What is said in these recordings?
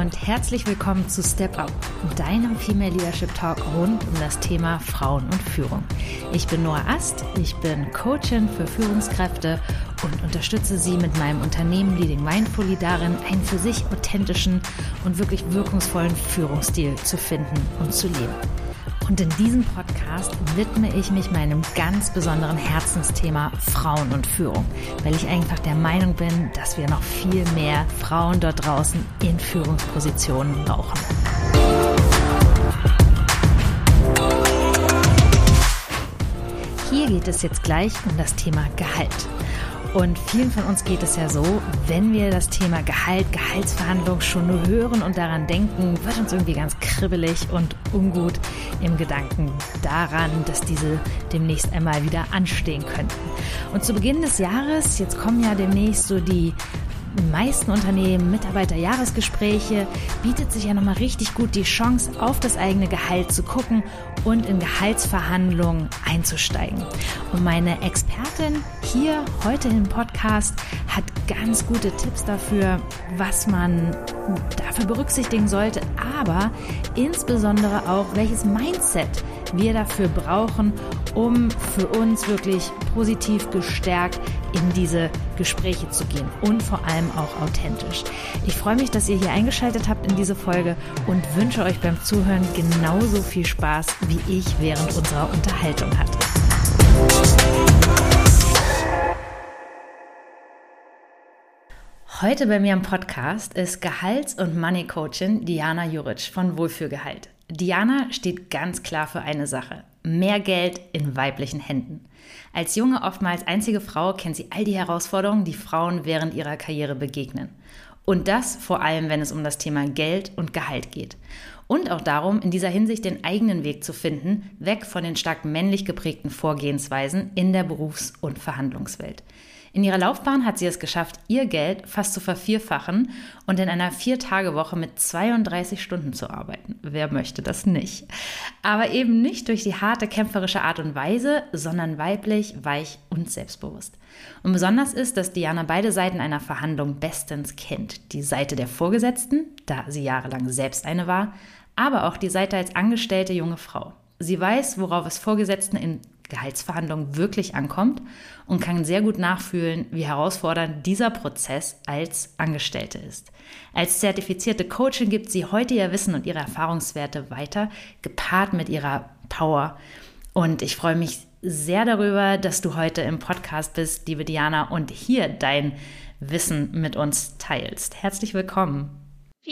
und herzlich willkommen zu Step Up, deinem Female Leadership Talk rund um das Thema Frauen und Führung. Ich bin Noah Ast, ich bin Coachin für Führungskräfte und unterstütze sie mit meinem Unternehmen Leading Mindfully darin, einen für sich authentischen und wirklich wirkungsvollen Führungsstil zu finden und zu leben. Und in diesem Podcast widme ich mich meinem ganz besonderen Herzensthema Frauen und Führung, weil ich einfach der Meinung bin, dass wir noch viel mehr Frauen dort draußen in Führungspositionen brauchen. Hier geht es jetzt gleich um das Thema Gehalt. Und vielen von uns geht es ja so, wenn wir das Thema Gehalt, Gehaltsverhandlung schon nur hören und daran denken, wird uns irgendwie ganz kribbelig und ungut im Gedanken daran, dass diese demnächst einmal wieder anstehen könnten. Und zu Beginn des Jahres, jetzt kommen ja demnächst so die meisten Unternehmen Mitarbeiterjahresgespräche bietet sich ja nochmal richtig gut die Chance, auf das eigene Gehalt zu gucken und in Gehaltsverhandlungen einzusteigen. Und meine Expertin hier heute im Podcast hat ganz gute Tipps dafür, was man dafür berücksichtigen sollte, aber insbesondere auch, welches Mindset wir dafür brauchen, um für uns wirklich positiv gestärkt in diese Gespräche zu gehen und vor allem auch authentisch. Ich freue mich, dass ihr hier eingeschaltet habt in diese Folge und wünsche euch beim Zuhören genauso viel Spaß, wie ich während unserer Unterhaltung hatte. Heute bei mir im Podcast ist Gehalts- und Money Coachin Diana Juric von Wohlfühlgehalt. Diana steht ganz klar für eine Sache. Mehr Geld in weiblichen Händen. Als junge, oftmals einzige Frau kennt sie all die Herausforderungen, die Frauen während ihrer Karriere begegnen. Und das vor allem, wenn es um das Thema Geld und Gehalt geht. Und auch darum, in dieser Hinsicht den eigenen Weg zu finden, weg von den stark männlich geprägten Vorgehensweisen in der Berufs- und Verhandlungswelt. In ihrer Laufbahn hat sie es geschafft, ihr Geld fast zu vervierfachen und in einer Vier-Tage-Woche mit 32 Stunden zu arbeiten. Wer möchte das nicht? Aber eben nicht durch die harte kämpferische Art und Weise, sondern weiblich, weich und selbstbewusst. Und besonders ist, dass Diana beide Seiten einer Verhandlung bestens kennt. Die Seite der Vorgesetzten, da sie jahrelang selbst eine war, aber auch die Seite als angestellte junge Frau. Sie weiß, worauf es Vorgesetzten in Gehaltsverhandlungen wirklich ankommt und kann sehr gut nachfühlen, wie herausfordernd dieser Prozess als Angestellte ist. Als zertifizierte Coachin gibt sie heute ihr Wissen und ihre Erfahrungswerte weiter, gepaart mit ihrer Power. Und ich freue mich sehr darüber, dass du heute im Podcast bist, liebe Diana, und hier dein Wissen mit uns teilst. Herzlich willkommen.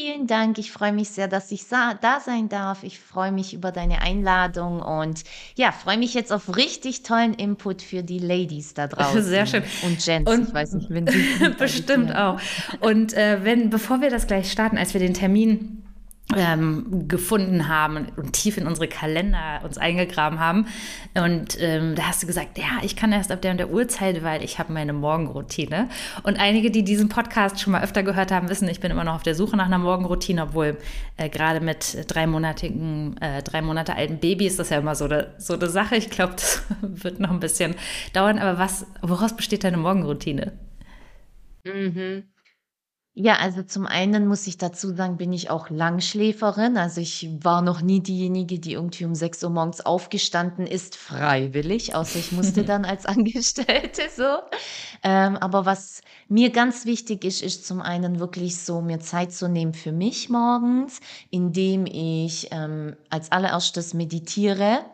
Vielen Dank. Ich freue mich sehr, dass ich da sein darf. Ich freue mich über deine Einladung und ja, freue mich jetzt auf richtig tollen Input für die Ladies da draußen. Sehr schön. Und Jens, und ich weiß nicht, wenn sie. Bestimmt auch. Und äh, wenn, bevor wir das gleich starten, als wir den Termin ähm, gefunden haben und tief in unsere Kalender uns eingegraben haben. Und ähm, da hast du gesagt, ja, ich kann erst ab der und der Uhrzeit, weil ich habe meine Morgenroutine. Und einige, die diesen Podcast schon mal öfter gehört haben, wissen, ich bin immer noch auf der Suche nach einer Morgenroutine, obwohl äh, gerade mit dreimonatigen, äh, drei Monate alten Baby ist das ja immer so eine, so eine Sache. Ich glaube, das wird noch ein bisschen dauern. Aber was, woraus besteht deine Morgenroutine? Mhm. Ja, also zum einen muss ich dazu sagen, bin ich auch Langschläferin. Also ich war noch nie diejenige, die irgendwie um 6 Uhr morgens aufgestanden ist, freiwillig, außer ich musste dann als Angestellte so. Ähm, aber was mir ganz wichtig ist, ist zum einen wirklich so, mir Zeit zu nehmen für mich morgens, indem ich ähm, als allererstes meditiere.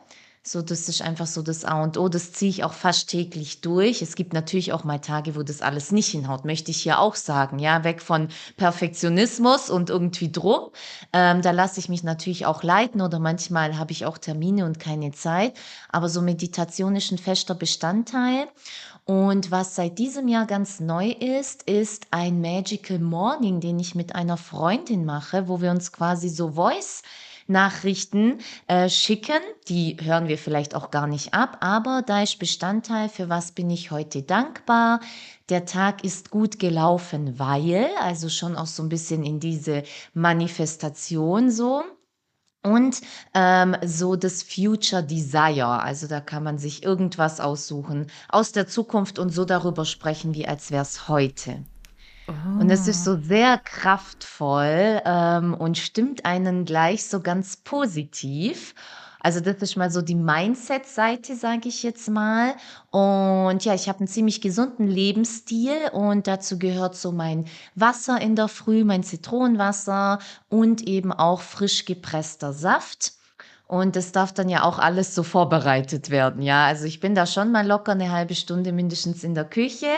So, das ist einfach so das A und O. Das ziehe ich auch fast täglich durch. Es gibt natürlich auch mal Tage, wo das alles nicht hinhaut, möchte ich hier auch sagen. Ja, weg von Perfektionismus und irgendwie Druck. Ähm, da lasse ich mich natürlich auch leiten oder manchmal habe ich auch Termine und keine Zeit. Aber so Meditation ist ein fester Bestandteil. Und was seit diesem Jahr ganz neu ist, ist ein Magical Morning, den ich mit einer Freundin mache, wo wir uns quasi so Voice Nachrichten äh, schicken. Die hören wir vielleicht auch gar nicht ab, aber da ist Bestandteil, für was bin ich heute dankbar. Der Tag ist gut gelaufen, weil, also schon auch so ein bisschen in diese Manifestation so. Und ähm, so das Future Desire, also da kann man sich irgendwas aussuchen aus der Zukunft und so darüber sprechen, wie als wäre es heute. Oh. Und es ist so sehr kraftvoll ähm, und stimmt einen gleich so ganz positiv. Also das ist mal so die Mindset-Seite, sage ich jetzt mal. Und ja, ich habe einen ziemlich gesunden Lebensstil und dazu gehört so mein Wasser in der Früh, mein Zitronenwasser und eben auch frisch gepresster Saft. Und das darf dann ja auch alles so vorbereitet werden, ja. Also ich bin da schon mal locker eine halbe Stunde mindestens in der Küche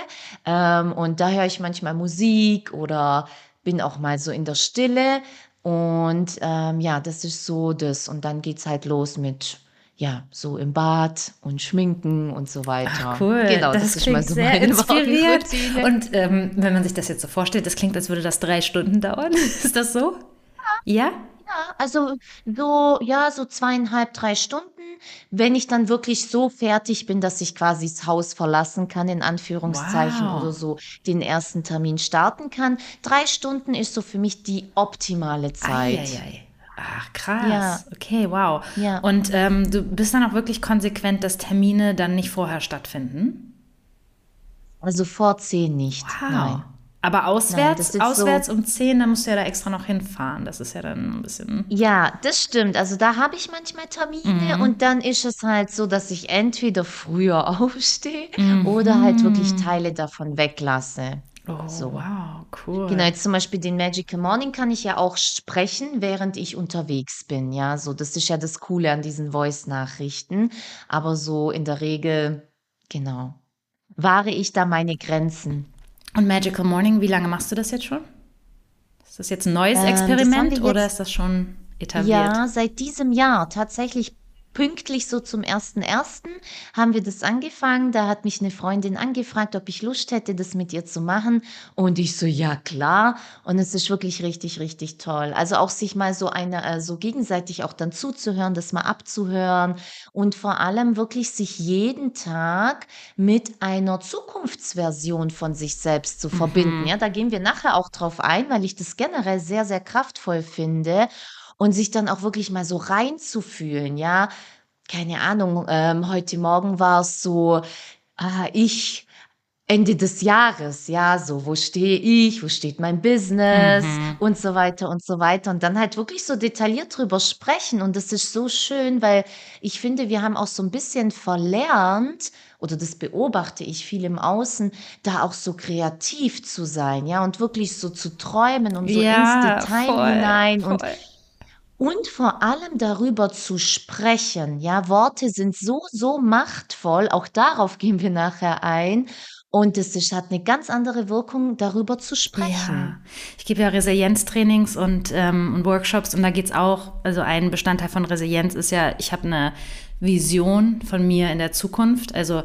ähm, und da höre ich manchmal Musik oder bin auch mal so in der Stille und ähm, ja, das ist so das. Und dann geht es halt los mit ja, so im Bad und Schminken und so weiter. Ach, cool, genau, das, das ist mal so sehr meine inspiriert. Und ähm, wenn man sich das jetzt so vorstellt, das klingt, als würde das drei Stunden dauern. ist das so? Ja? Ja, also so, ja, so zweieinhalb, drei Stunden. Wenn ich dann wirklich so fertig bin, dass ich quasi das Haus verlassen kann, in Anführungszeichen, wow. oder so den ersten Termin starten kann. Drei Stunden ist so für mich die optimale Zeit. Eieiei. Ach, krass. Ja. Okay, wow. Ja. Und ähm, du bist dann auch wirklich konsequent, dass Termine dann nicht vorher stattfinden? Also vor zehn nicht. Wow. Nein. Aber auswärts, Nein, auswärts so, um 10, da musst du ja da extra noch hinfahren. Das ist ja dann ein bisschen. Ja, das stimmt. Also da habe ich manchmal Termine mhm. und dann ist es halt so, dass ich entweder früher aufstehe mhm. oder halt wirklich Teile davon weglasse. Oh, so. wow, cool. Genau, jetzt zum Beispiel den Magical Morning kann ich ja auch sprechen, während ich unterwegs bin. Ja, so, das ist ja das Coole an diesen Voice-Nachrichten. Aber so in der Regel, genau, wahre ich da meine Grenzen. Und Magical Morning, wie lange machst du das jetzt schon? Ist das jetzt ein neues ähm, Experiment oder ist das schon etabliert? Ja, seit diesem Jahr. Tatsächlich pünktlich so zum ersten ersten haben wir das angefangen. Da hat mich eine Freundin angefragt, ob ich Lust hätte, das mit ihr zu machen. Und ich so, ja klar. Und es ist wirklich richtig, richtig toll. Also auch sich mal so eine, äh, so gegenseitig auch dann zuzuhören, das mal abzuhören und vor allem wirklich sich jeden Tag mit einer Zukunftsversion von sich selbst zu verbinden. Mhm. Ja, da gehen wir nachher auch drauf ein, weil ich das generell sehr, sehr kraftvoll finde und sich dann auch wirklich mal so reinzufühlen, ja. Keine Ahnung, ähm, heute Morgen war es so, ah, ich Ende des Jahres, ja, so, wo stehe ich, wo steht mein Business mhm. und so weiter und so weiter. Und dann halt wirklich so detailliert drüber sprechen. Und das ist so schön, weil ich finde, wir haben auch so ein bisschen verlernt, oder das beobachte ich viel im Außen, da auch so kreativ zu sein, ja, und wirklich so zu träumen und so ja, ins Detail voll, hinein voll. und und vor allem darüber zu sprechen. Ja, Worte sind so, so machtvoll. Auch darauf gehen wir nachher ein. Und es ist, hat eine ganz andere Wirkung, darüber zu sprechen. Ja. Ich gebe ja Resilienztrainings und, ähm, und Workshops und da geht es auch, also ein Bestandteil von Resilienz ist ja, ich habe eine Vision von mir in der Zukunft. Also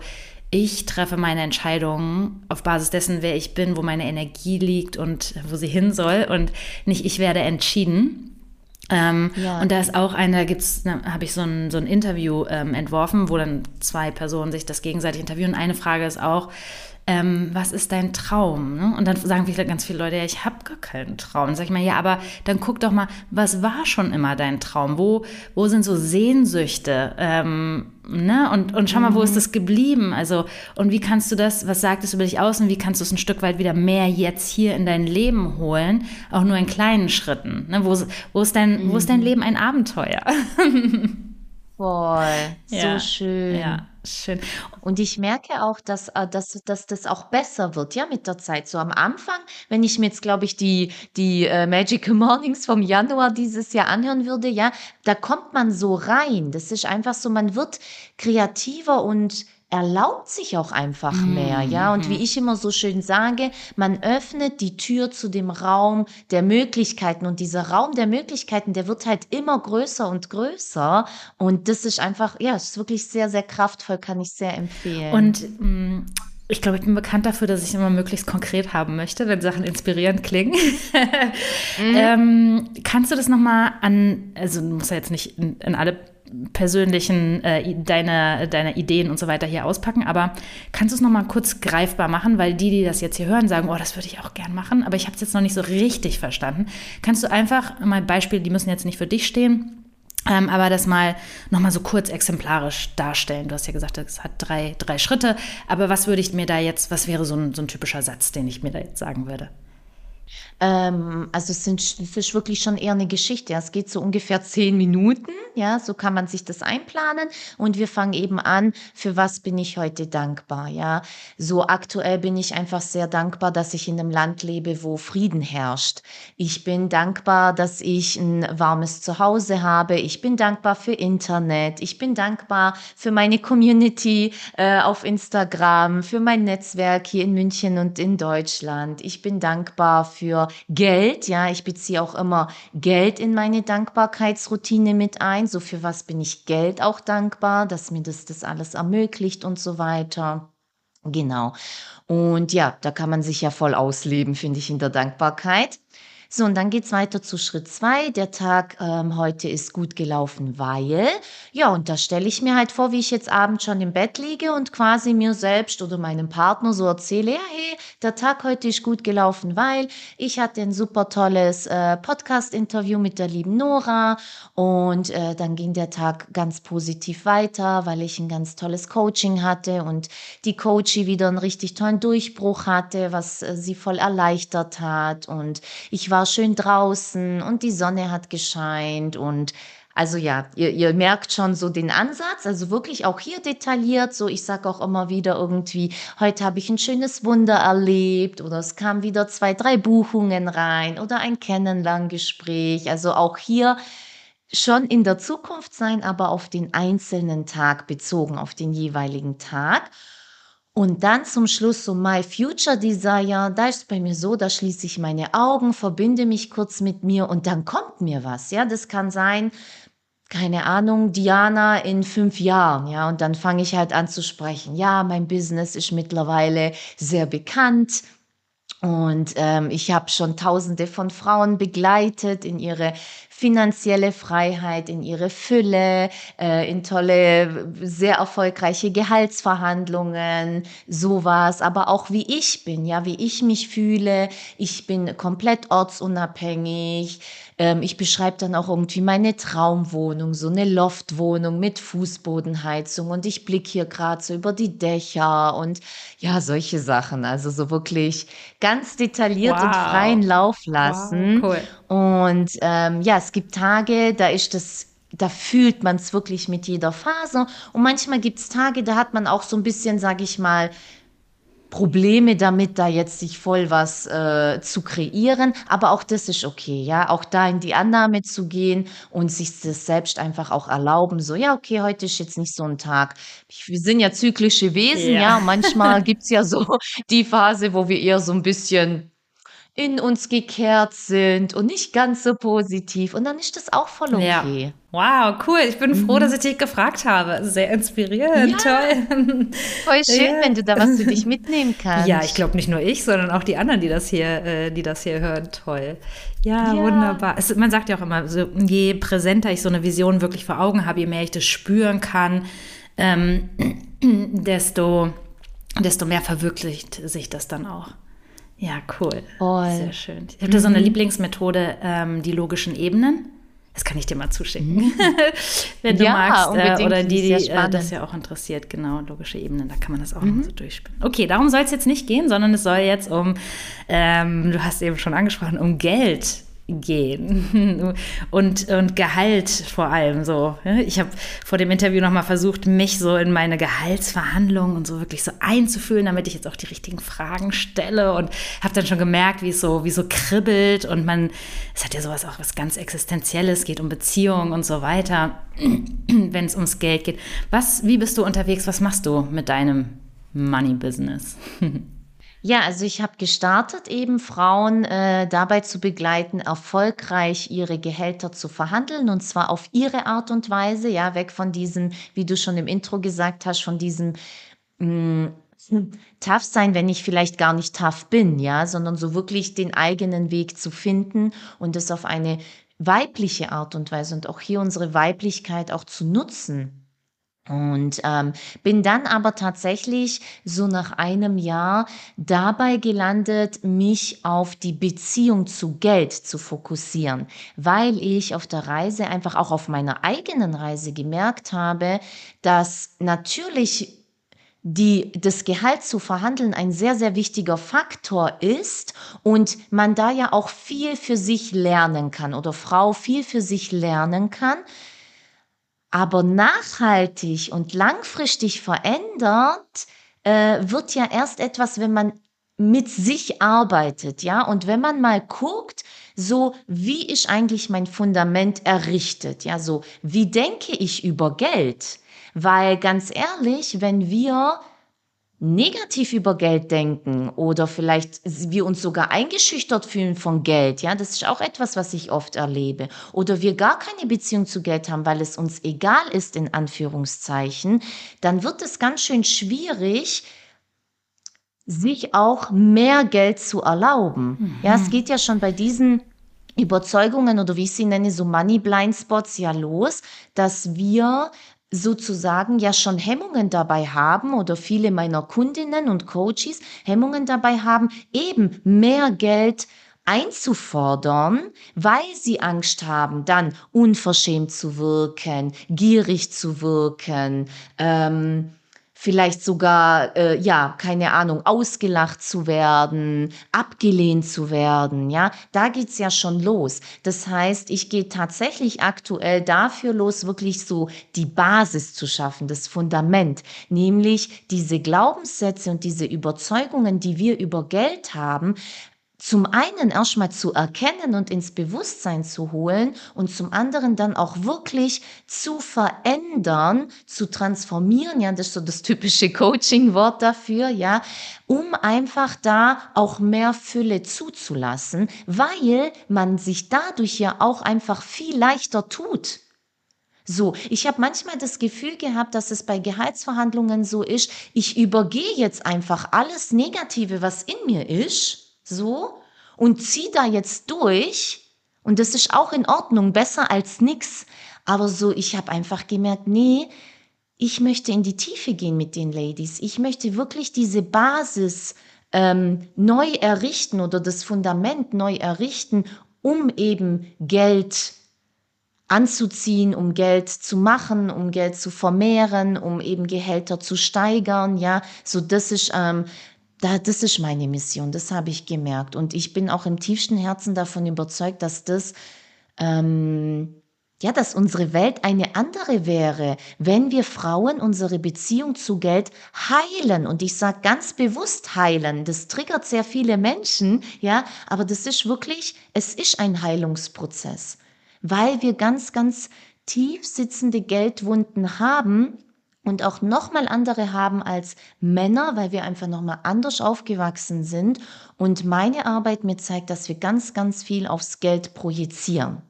ich treffe meine Entscheidungen auf Basis dessen, wer ich bin, wo meine Energie liegt und wo sie hin soll und nicht ich werde entschieden. Ähm, ja. Und da ist auch eine, da gibt's, habe ich so ein, so ein Interview ähm, entworfen, wo dann zwei Personen sich das gegenseitig interviewen. Eine Frage ist auch, ähm, was ist dein Traum? Ne? Und dann sagen vielleicht ganz viele Leute, ja, ich habe gar keinen Traum. Dann sage ich mal, ja, aber dann guck doch mal, was war schon immer dein Traum? Wo, wo sind so Sehnsüchte? Ähm, ne? und, und schau mal, wo ist mhm. das geblieben? Also, und wie kannst du das, was sagt es über dich aus und wie kannst du es ein Stück weit wieder mehr jetzt hier in dein Leben holen? Auch nur in kleinen Schritten. Ne? Wo, wo, ist dein, mhm. wo ist dein mhm. Leben ein Abenteuer? Voll, ja. so schön. Ja. Schön. Und ich merke auch, dass, äh, dass, dass das auch besser wird, ja, mit der Zeit. So am Anfang, wenn ich mir jetzt, glaube ich, die, die äh, Magical Mornings vom Januar dieses Jahr anhören würde, ja, da kommt man so rein. Das ist einfach so, man wird kreativer und erlaubt sich auch einfach mehr, ja. Und wie mhm. ich immer so schön sage, man öffnet die Tür zu dem Raum der Möglichkeiten und dieser Raum der Möglichkeiten, der wird halt immer größer und größer. Und das ist einfach, ja, es ist wirklich sehr, sehr kraftvoll, kann ich sehr empfehlen. Und mm, ich glaube, ich bin bekannt dafür, dass ich immer möglichst konkret haben möchte, wenn Sachen inspirierend klingen. mhm. ähm, kannst du das nochmal an, also du musst ja jetzt nicht in, in alle persönlichen, äh, deine, deine Ideen und so weiter hier auspacken. Aber kannst du es nochmal kurz greifbar machen? Weil die, die das jetzt hier hören, sagen, oh, das würde ich auch gern machen, aber ich habe es jetzt noch nicht so richtig verstanden. Kannst du einfach mal Beispiele, die müssen jetzt nicht für dich stehen, ähm, aber das mal nochmal so kurz exemplarisch darstellen. Du hast ja gesagt, es hat drei, drei Schritte. Aber was würde ich mir da jetzt, was wäre so ein, so ein typischer Satz, den ich mir da jetzt sagen würde? Ähm, also es, sind, es ist wirklich schon eher eine Geschichte. Es geht so ungefähr zehn Minuten, ja, so kann man sich das einplanen. Und wir fangen eben an, für was bin ich heute dankbar, ja. So aktuell bin ich einfach sehr dankbar, dass ich in einem Land lebe, wo Frieden herrscht. Ich bin dankbar, dass ich ein warmes Zuhause habe. Ich bin dankbar für Internet. Ich bin dankbar für meine Community äh, auf Instagram, für mein Netzwerk hier in München und in Deutschland. Ich bin dankbar für Geld, ja, ich beziehe auch immer Geld in meine Dankbarkeitsroutine mit ein. So für was bin ich Geld auch dankbar, dass mir das das alles ermöglicht und so weiter. Genau. Und ja, da kann man sich ja voll ausleben, finde ich, in der Dankbarkeit. So, und dann geht's weiter zu Schritt zwei. Der Tag ähm, heute ist gut gelaufen, weil, ja, und da stelle ich mir halt vor, wie ich jetzt abends schon im Bett liege und quasi mir selbst oder meinem Partner so erzähle, ja, hey, der Tag heute ist gut gelaufen, weil ich hatte ein super tolles äh, Podcast-Interview mit der lieben Nora und äh, dann ging der Tag ganz positiv weiter, weil ich ein ganz tolles Coaching hatte und die Coachie wieder einen richtig tollen Durchbruch hatte, was äh, sie voll erleichtert hat und ich war war schön draußen und die Sonne hat gescheint und also ja, ihr, ihr merkt schon so den Ansatz, also wirklich auch hier detailliert. So, ich sage auch immer wieder irgendwie, heute habe ich ein schönes Wunder erlebt oder es kamen wieder zwei, drei Buchungen rein oder ein Kennenlerngespräch. Also auch hier schon in der Zukunft sein, aber auf den einzelnen Tag bezogen, auf den jeweiligen Tag. Und dann zum Schluss so My Future Desire, da ist es bei mir so, da schließe ich meine Augen, verbinde mich kurz mit mir und dann kommt mir was. Ja, das kann sein, keine Ahnung, Diana in fünf Jahren, ja, und dann fange ich halt an zu sprechen. Ja, mein Business ist mittlerweile sehr bekannt. Und ähm, ich habe schon tausende von Frauen begleitet in ihre finanzielle Freiheit, in ihre Fülle, äh, in tolle, sehr erfolgreiche Gehaltsverhandlungen, sowas, aber auch wie ich bin, ja, wie ich mich fühle. Ich bin komplett ortsunabhängig. Ähm, ich beschreibe dann auch irgendwie meine Traumwohnung, so eine Loftwohnung mit Fußbodenheizung und ich blicke hier gerade so über die Dächer und ja, solche Sachen. Also so wirklich ganz detailliert wow. und freien Lauf lassen. Wow, cool. Und ähm, ja, es gibt Tage, da ist das da fühlt man es wirklich mit jeder Phase. Und manchmal gibt es Tage, da hat man auch so ein bisschen, sage ich mal, Probleme damit, da jetzt sich voll was äh, zu kreieren. Aber auch das ist okay, ja. Auch da in die Annahme zu gehen und sich das selbst einfach auch erlauben. So, ja, okay, heute ist jetzt nicht so ein Tag. Wir sind ja zyklische Wesen, ja. ja. Manchmal gibt es ja so die Phase, wo wir eher so ein bisschen in uns gekehrt sind und nicht ganz so positiv. Und dann ist das auch voll okay. Ja. Wow, cool. Ich bin froh, mhm. dass ich dich gefragt habe. Sehr inspirierend, ja. toll. Voll schön, ja. wenn du da was für dich mitnehmen kannst. Ja, ich glaube nicht nur ich, sondern auch die anderen, die das hier, äh, die das hier hören. Toll. Ja, ja. wunderbar. Es, man sagt ja auch immer, so, je präsenter ich so eine Vision wirklich vor Augen habe, je mehr ich das spüren kann, ähm, desto, desto mehr verwirklicht sich das dann auch. Ja, cool. Voll. Sehr schön. Ich habe mhm. so eine mhm. Lieblingsmethode, ähm, die logischen Ebenen. Das kann ich dir mal zuschicken, mhm. wenn du ja, magst. Äh, oder die, die äh, das ja auch interessiert, genau, logische Ebenen, da kann man das auch mhm. so durchspielen. Okay, darum soll es jetzt nicht gehen, sondern es soll jetzt um, ähm, du hast eben schon angesprochen, um Geld gehen und, und Gehalt vor allem so. Ich habe vor dem Interview nochmal versucht, mich so in meine Gehaltsverhandlungen und so wirklich so einzufühlen, damit ich jetzt auch die richtigen Fragen stelle und habe dann schon gemerkt, wie es so, wie so kribbelt und man, es hat ja sowas auch was ganz Existenzielles, geht um Beziehungen und so weiter, wenn es ums Geld geht. Was, wie bist du unterwegs? Was machst du mit deinem Money-Business? Ja, also ich habe gestartet, eben Frauen äh, dabei zu begleiten, erfolgreich ihre Gehälter zu verhandeln und zwar auf ihre Art und Weise, ja, weg von diesem, wie du schon im Intro gesagt hast, von diesem mh, hm, tough sein, wenn ich vielleicht gar nicht tough bin, ja, sondern so wirklich den eigenen Weg zu finden und es auf eine weibliche Art und Weise und auch hier unsere Weiblichkeit auch zu nutzen. Und ähm, bin dann aber tatsächlich so nach einem Jahr dabei gelandet, mich auf die Beziehung zu Geld zu fokussieren, weil ich auf der Reise einfach auch auf meiner eigenen Reise gemerkt habe, dass natürlich die, das Gehalt zu verhandeln ein sehr, sehr wichtiger Faktor ist und man da ja auch viel für sich lernen kann oder Frau viel für sich lernen kann. Aber nachhaltig und langfristig verändert äh, wird ja erst etwas, wenn man mit sich arbeitet, ja. Und wenn man mal guckt, so wie ist eigentlich mein Fundament errichtet, ja, so wie denke ich über Geld? Weil ganz ehrlich, wenn wir negativ über Geld denken oder vielleicht wir uns sogar eingeschüchtert fühlen von Geld, ja, das ist auch etwas, was ich oft erlebe. Oder wir gar keine Beziehung zu Geld haben, weil es uns egal ist, in Anführungszeichen, dann wird es ganz schön schwierig, sich auch mehr Geld zu erlauben. Mhm. Ja, es geht ja schon bei diesen Überzeugungen oder wie ich sie nenne, so Money Blind Spots ja los, dass wir sozusagen ja schon Hemmungen dabei haben oder viele meiner Kundinnen und Coaches Hemmungen dabei haben, eben mehr Geld einzufordern, weil sie Angst haben, dann unverschämt zu wirken, gierig zu wirken, ähm, vielleicht sogar, äh, ja, keine Ahnung, ausgelacht zu werden, abgelehnt zu werden, ja, da geht's ja schon los. Das heißt, ich gehe tatsächlich aktuell dafür los, wirklich so die Basis zu schaffen, das Fundament, nämlich diese Glaubenssätze und diese Überzeugungen, die wir über Geld haben, zum einen erstmal zu erkennen und ins Bewusstsein zu holen und zum anderen dann auch wirklich zu verändern, zu transformieren, ja, das ist so das typische Coaching-Wort dafür, ja, um einfach da auch mehr Fülle zuzulassen, weil man sich dadurch ja auch einfach viel leichter tut. So, ich habe manchmal das Gefühl gehabt, dass es bei Gehaltsverhandlungen so ist, ich übergehe jetzt einfach alles Negative, was in mir ist, so und zieh da jetzt durch und das ist auch in Ordnung, besser als nix. Aber so, ich habe einfach gemerkt, nee, ich möchte in die Tiefe gehen mit den Ladies. Ich möchte wirklich diese Basis ähm, neu errichten oder das Fundament neu errichten, um eben Geld anzuziehen, um Geld zu machen, um Geld zu vermehren, um eben Gehälter zu steigern, ja, so das ist ähm, da, das ist meine Mission, das habe ich gemerkt. Und ich bin auch im tiefsten Herzen davon überzeugt, dass das, ähm, ja, dass unsere Welt eine andere wäre, wenn wir Frauen unsere Beziehung zu Geld heilen. Und ich sage ganz bewusst heilen. Das triggert sehr viele Menschen, ja, aber das ist wirklich, es ist ein Heilungsprozess, weil wir ganz, ganz tief sitzende Geldwunden haben und auch nochmal andere haben als Männer, weil wir einfach nochmal anders aufgewachsen sind. Und meine Arbeit mir zeigt, dass wir ganz, ganz viel aufs Geld projizieren.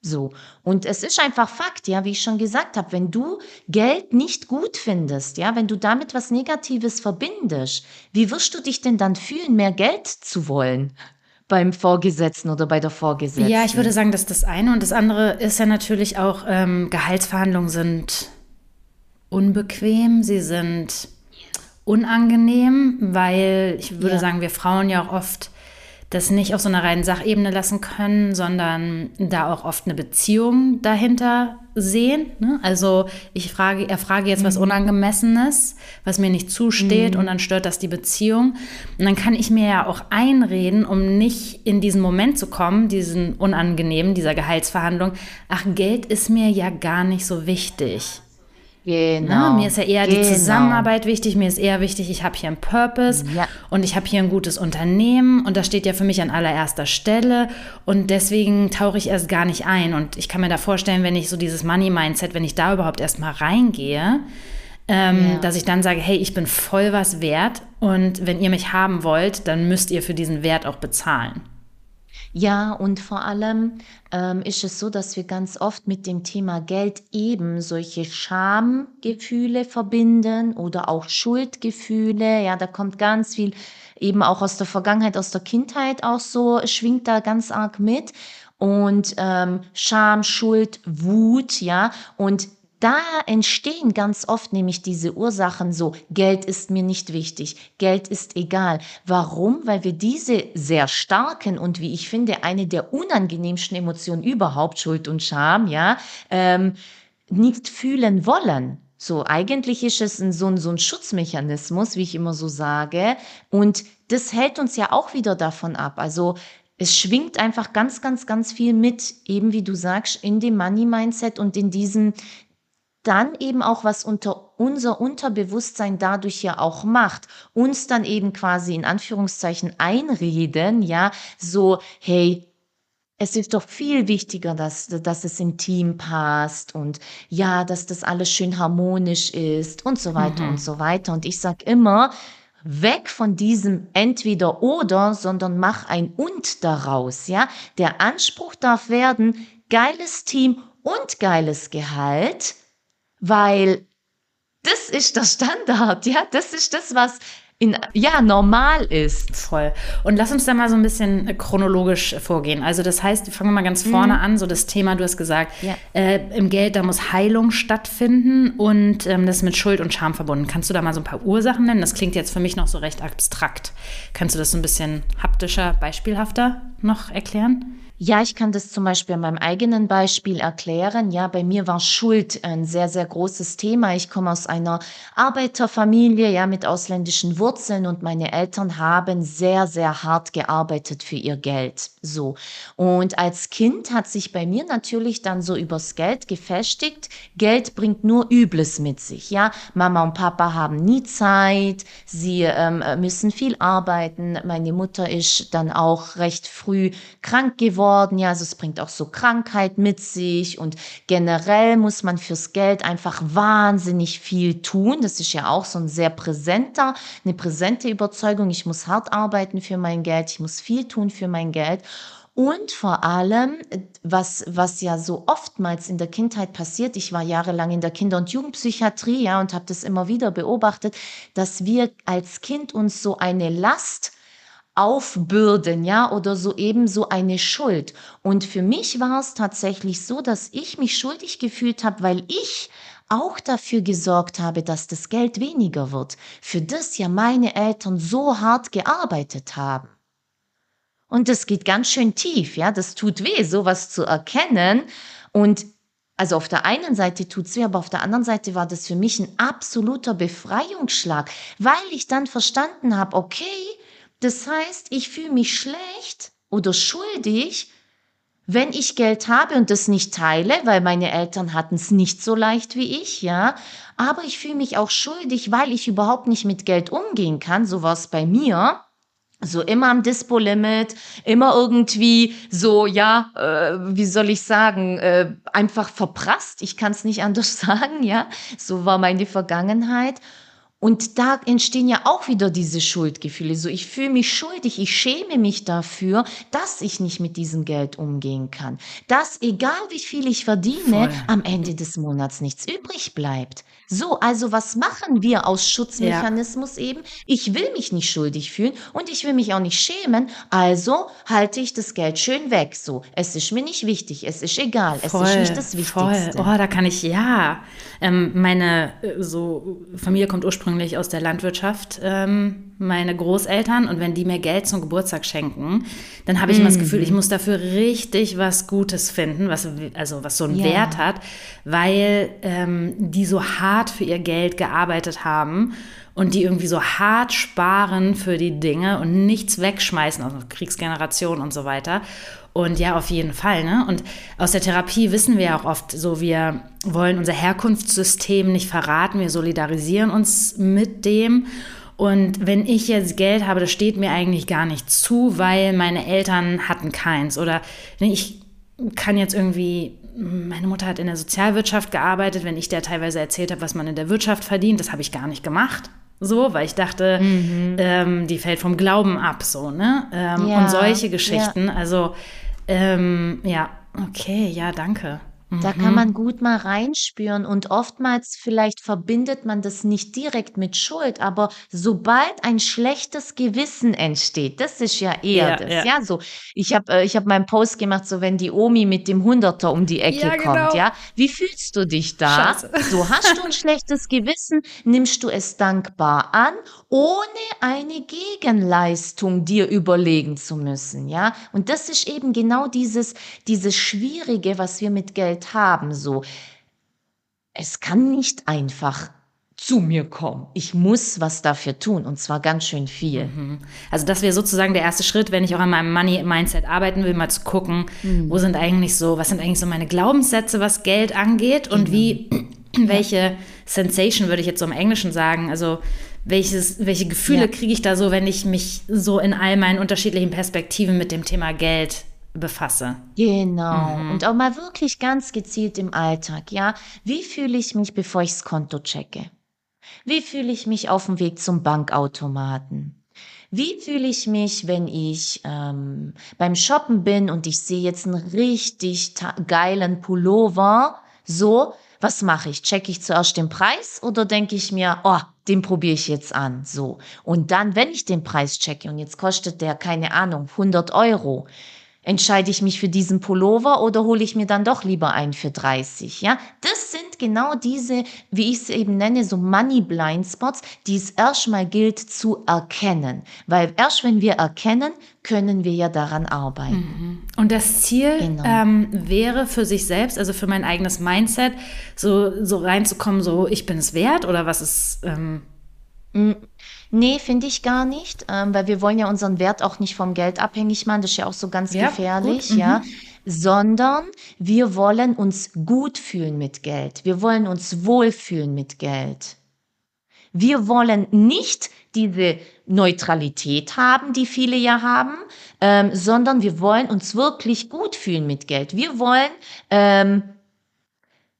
So. Und es ist einfach Fakt, ja, wie ich schon gesagt habe, wenn du Geld nicht gut findest, ja, wenn du damit was Negatives verbindest, wie wirst du dich denn dann fühlen, mehr Geld zu wollen? beim Vorgesetzten oder bei der Vorgesetzten. Ja, ich würde sagen, das ist das eine. Und das andere ist ja natürlich auch, ähm, Gehaltsverhandlungen sind unbequem, sie sind unangenehm, weil ich würde ja. sagen, wir Frauen ja auch oft das nicht auf so einer reinen Sachebene lassen können, sondern da auch oft eine Beziehung dahinter sehen. Ne? Also ich frage, er frage jetzt mhm. was Unangemessenes, was mir nicht zusteht mhm. und dann stört das die Beziehung. Und dann kann ich mir ja auch einreden, um nicht in diesen Moment zu kommen, diesen unangenehmen, dieser Gehaltsverhandlung, ach, Geld ist mir ja gar nicht so wichtig. Genau. Na, mir ist ja eher genau. die Zusammenarbeit wichtig. Mir ist eher wichtig, ich habe hier einen Purpose ja. und ich habe hier ein gutes Unternehmen und das steht ja für mich an allererster Stelle und deswegen tauche ich erst gar nicht ein. Und ich kann mir da vorstellen, wenn ich so dieses Money-Mindset, wenn ich da überhaupt erst mal reingehe, ähm, ja. dass ich dann sage, hey, ich bin voll was wert und wenn ihr mich haben wollt, dann müsst ihr für diesen Wert auch bezahlen. Ja, und vor allem ähm, ist es so, dass wir ganz oft mit dem Thema Geld eben solche Schamgefühle verbinden oder auch Schuldgefühle. Ja, da kommt ganz viel eben auch aus der Vergangenheit, aus der Kindheit auch so, schwingt da ganz arg mit. Und ähm, Scham, Schuld, Wut, ja. Und da entstehen ganz oft nämlich diese Ursachen so, Geld ist mir nicht wichtig, Geld ist egal. Warum? Weil wir diese sehr starken und wie ich finde, eine der unangenehmsten Emotionen überhaupt, Schuld und Scham, ja, ähm, nicht fühlen wollen. So, eigentlich ist es ein, so, ein, so ein Schutzmechanismus, wie ich immer so sage. Und das hält uns ja auch wieder davon ab. Also es schwingt einfach ganz, ganz, ganz viel mit, eben wie du sagst, in dem Money-Mindset und in diesem dann eben auch, was unter unser Unterbewusstsein dadurch ja auch macht, uns dann eben quasi in Anführungszeichen einreden, ja, so, hey, es ist doch viel wichtiger, dass, dass es im Team passt und ja, dass das alles schön harmonisch ist und so weiter mhm. und so weiter. Und ich sag immer, weg von diesem entweder oder, sondern mach ein und daraus, ja. Der Anspruch darf werden, geiles Team und geiles Gehalt, weil das ist der Standard, ja. Das ist das, was in, ja, normal ist. Voll. Und lass uns da mal so ein bisschen chronologisch vorgehen. Also das heißt, fangen wir mal ganz vorne mhm. an, so das Thema, du hast gesagt, ja. äh, im Geld, da muss Heilung stattfinden und ähm, das ist mit Schuld und Scham verbunden. Kannst du da mal so ein paar Ursachen nennen? Das klingt jetzt für mich noch so recht abstrakt. Kannst du das so ein bisschen haptischer, beispielhafter noch erklären? Ja, ich kann das zum Beispiel an meinem eigenen Beispiel erklären. Ja, bei mir war Schuld ein sehr, sehr großes Thema. Ich komme aus einer Arbeiterfamilie, ja, mit ausländischen Wurzeln und meine Eltern haben sehr, sehr hart gearbeitet für ihr Geld. So. Und als Kind hat sich bei mir natürlich dann so übers Geld gefestigt. Geld bringt nur Übles mit sich. Ja, Mama und Papa haben nie Zeit. Sie ähm, müssen viel arbeiten. Meine Mutter ist dann auch recht früh krank geworden geworden. Ja, also es bringt auch so Krankheit mit sich und generell muss man fürs Geld einfach wahnsinnig viel tun. Das ist ja auch so ein sehr präsenter, eine präsente Überzeugung. Ich muss hart arbeiten für mein Geld. Ich muss viel tun für mein Geld. Und vor allem, was, was ja so oftmals in der Kindheit passiert, ich war jahrelang in der Kinder- und Jugendpsychiatrie, ja, und habe das immer wieder beobachtet, dass wir als Kind uns so eine Last aufbürden, ja, oder so eben so eine Schuld. Und für mich war es tatsächlich so, dass ich mich schuldig gefühlt habe, weil ich auch dafür gesorgt habe, dass das Geld weniger wird, für das ja meine Eltern so hart gearbeitet haben. Und das geht ganz schön tief, ja, das tut weh, sowas zu erkennen. Und also auf der einen Seite tut's weh, aber auf der anderen Seite war das für mich ein absoluter Befreiungsschlag, weil ich dann verstanden habe, okay, das heißt, ich fühle mich schlecht oder schuldig, wenn ich Geld habe und das nicht teile, weil meine Eltern hatten es nicht so leicht wie ich, ja. Aber ich fühle mich auch schuldig, weil ich überhaupt nicht mit Geld umgehen kann. So war es bei mir. So immer am Dispo-Limit, immer irgendwie so, ja, äh, wie soll ich sagen, äh, einfach verprasst. Ich kann es nicht anders sagen, ja. So war meine Vergangenheit. Und da entstehen ja auch wieder diese Schuldgefühle. So, ich fühle mich schuldig, ich schäme mich dafür, dass ich nicht mit diesem Geld umgehen kann. Dass, egal wie viel ich verdiene, Voll. am Ende des Monats nichts übrig bleibt. So, also was machen wir aus Schutzmechanismus ja. eben? Ich will mich nicht schuldig fühlen und ich will mich auch nicht schämen, also halte ich das Geld schön weg. So, es ist mir nicht wichtig, es ist egal, voll, es ist nicht das Wichtigste. Voll. Oh, da kann ich, ja. Ähm, meine äh, so Familie kommt ursprünglich aus der Landwirtschaft, ähm, meine Großeltern, und wenn die mir Geld zum Geburtstag schenken, dann habe ich mhm. immer das Gefühl, ich mhm. muss dafür richtig was Gutes finden, was, also was so einen ja. Wert hat, weil ähm, die so hart hart für ihr Geld gearbeitet haben und die irgendwie so hart sparen für die Dinge und nichts wegschmeißen, also Kriegsgeneration und so weiter. Und ja, auf jeden Fall. Ne? Und aus der Therapie wissen wir ja auch oft so, wir wollen unser Herkunftssystem nicht verraten, wir solidarisieren uns mit dem. Und wenn ich jetzt Geld habe, das steht mir eigentlich gar nicht zu, weil meine Eltern hatten keins. Oder ich kann jetzt irgendwie meine Mutter hat in der Sozialwirtschaft gearbeitet, wenn ich der teilweise erzählt habe, was man in der Wirtschaft verdient, das habe ich gar nicht gemacht. So, weil ich dachte, mhm. ähm, die fällt vom Glauben ab, so, ne? Ähm, ja, und solche Geschichten. Ja. Also, ähm, ja, okay, ja, danke. Da kann mhm. man gut mal reinspüren und oftmals vielleicht verbindet man das nicht direkt mit Schuld, aber sobald ein schlechtes Gewissen entsteht, das ist ja eher ja, das, ja. ja, so. Ich habe äh, ich habe meinen Post gemacht, so wenn die Omi mit dem Hunderter um die Ecke ja, kommt, genau. ja, wie fühlst du dich da? Scheiße. So hast du ein schlechtes Gewissen, nimmst du es dankbar an, ohne eine Gegenleistung dir überlegen zu müssen, ja? Und das ist eben genau dieses dieses schwierige, was wir mit Geld Geld haben, so. es kann nicht einfach zu mir kommen. Ich muss was dafür tun und zwar ganz schön viel. Mhm. Also das wäre sozusagen der erste Schritt, wenn ich auch an meinem Money-Mindset arbeiten will, mal zu gucken, mhm. wo sind eigentlich so, was sind eigentlich so meine Glaubenssätze, was Geld angeht und mhm. wie, welche Sensation würde ich jetzt so im Englischen sagen, also welches, welche Gefühle ja. kriege ich da so, wenn ich mich so in all meinen unterschiedlichen Perspektiven mit dem Thema Geld befasse. Genau. Mhm. Und auch mal wirklich ganz gezielt im Alltag, ja. Wie fühle ich mich, bevor ich das Konto checke? Wie fühle ich mich auf dem Weg zum Bankautomaten? Wie fühle ich mich, wenn ich ähm, beim Shoppen bin und ich sehe jetzt einen richtig geilen Pullover? So, was mache ich? Checke ich zuerst den Preis oder denke ich mir, oh, den probiere ich jetzt an? So. Und dann, wenn ich den Preis checke und jetzt kostet der, keine Ahnung, 100 Euro, Entscheide ich mich für diesen Pullover oder hole ich mir dann doch lieber einen für 30? Ja, das sind genau diese, wie ich es eben nenne, so Money Blind Spots, die es erstmal gilt zu erkennen. Weil erst wenn wir erkennen, können wir ja daran arbeiten. Mhm. Und das Ziel genau. ähm, wäre für sich selbst, also für mein eigenes Mindset, so, so reinzukommen, so ich bin es wert oder was ist. Ähm mm, Nee, finde ich gar nicht, ähm, weil wir wollen ja unseren Wert auch nicht vom Geld abhängig machen. Das ist ja auch so ganz ja, gefährlich, gut, ja. Mhm. Sondern wir wollen uns gut fühlen mit Geld. Wir wollen uns wohlfühlen mit Geld. Wir wollen nicht diese Neutralität haben, die viele ja haben, ähm, sondern wir wollen uns wirklich gut fühlen mit Geld. Wir wollen ähm,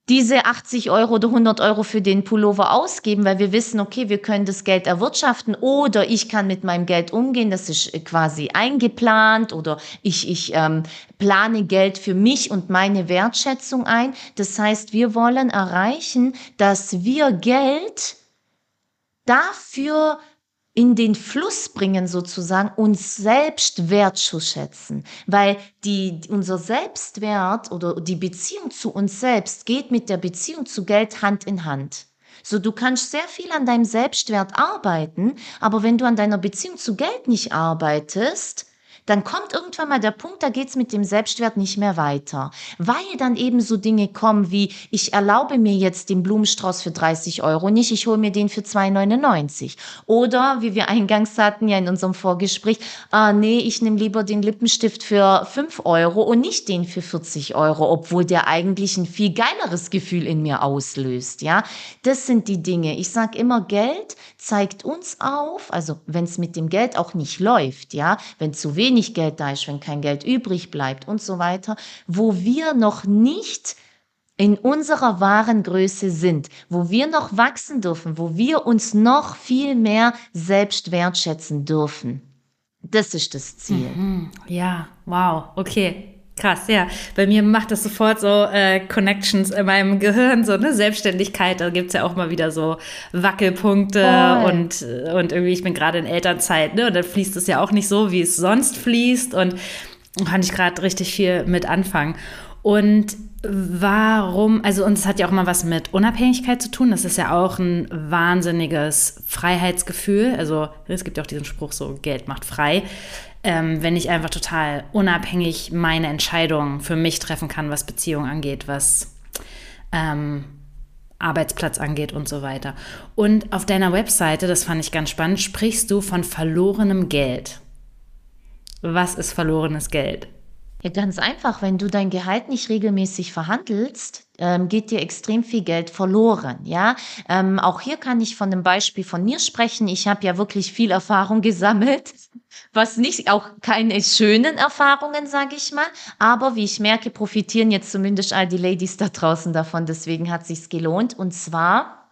diese 80 Euro oder 100 Euro für den Pullover ausgeben, weil wir wissen, okay, wir können das Geld erwirtschaften oder ich kann mit meinem Geld umgehen, das ist quasi eingeplant oder ich, ich ähm, plane Geld für mich und meine Wertschätzung ein. Das heißt, wir wollen erreichen, dass wir Geld dafür in den Fluss bringen sozusagen, uns selbst wertzuschätzen, weil die, unser Selbstwert oder die Beziehung zu uns selbst geht mit der Beziehung zu Geld Hand in Hand. So, du kannst sehr viel an deinem Selbstwert arbeiten, aber wenn du an deiner Beziehung zu Geld nicht arbeitest, dann kommt irgendwann mal der Punkt, da geht's mit dem Selbstwert nicht mehr weiter. Weil dann eben so Dinge kommen wie, ich erlaube mir jetzt den Blumenstrauß für 30 Euro nicht, ich hole mir den für 2,99. Oder, wie wir eingangs hatten ja in unserem Vorgespräch, ah nee, ich nehme lieber den Lippenstift für 5 Euro und nicht den für 40 Euro, obwohl der eigentlich ein viel geileres Gefühl in mir auslöst. Ja, das sind die Dinge. Ich sag immer, Geld zeigt uns auf, also wenn es mit dem Geld auch nicht läuft, ja, wenn zu wenig Geld da ist, wenn kein Geld übrig bleibt und so weiter, wo wir noch nicht in unserer wahren Größe sind, wo wir noch wachsen dürfen, wo wir uns noch viel mehr selbst wertschätzen dürfen. Das ist das Ziel. Mhm. Ja, wow, okay. Krass, ja. Bei mir macht das sofort so äh, Connections in meinem Gehirn, so eine Selbstständigkeit. Da gibt es ja auch mal wieder so Wackelpunkte Voll. und, und irgendwie, ich bin gerade in Elternzeit, ne? Und dann fließt es ja auch nicht so, wie es sonst fließt. Und kann ich gerade richtig viel mit anfangen. Und warum, also uns hat ja auch mal was mit Unabhängigkeit zu tun. Das ist ja auch ein wahnsinniges Freiheitsgefühl. Also es gibt ja auch diesen Spruch so, Geld macht frei ähm, wenn ich einfach total unabhängig meine Entscheidungen für mich treffen kann, was Beziehungen angeht, was ähm, Arbeitsplatz angeht und so weiter. Und auf deiner Webseite, das fand ich ganz spannend, sprichst du von verlorenem Geld. Was ist verlorenes Geld? Ja, ganz einfach. Wenn du dein Gehalt nicht regelmäßig verhandelst, ähm, geht dir extrem viel Geld verloren. Ja, ähm, auch hier kann ich von einem Beispiel von mir sprechen. Ich habe ja wirklich viel Erfahrung gesammelt, was nicht auch keine schönen Erfahrungen, sage ich mal. Aber wie ich merke, profitieren jetzt zumindest all die Ladies da draußen davon. Deswegen hat sich's gelohnt. Und zwar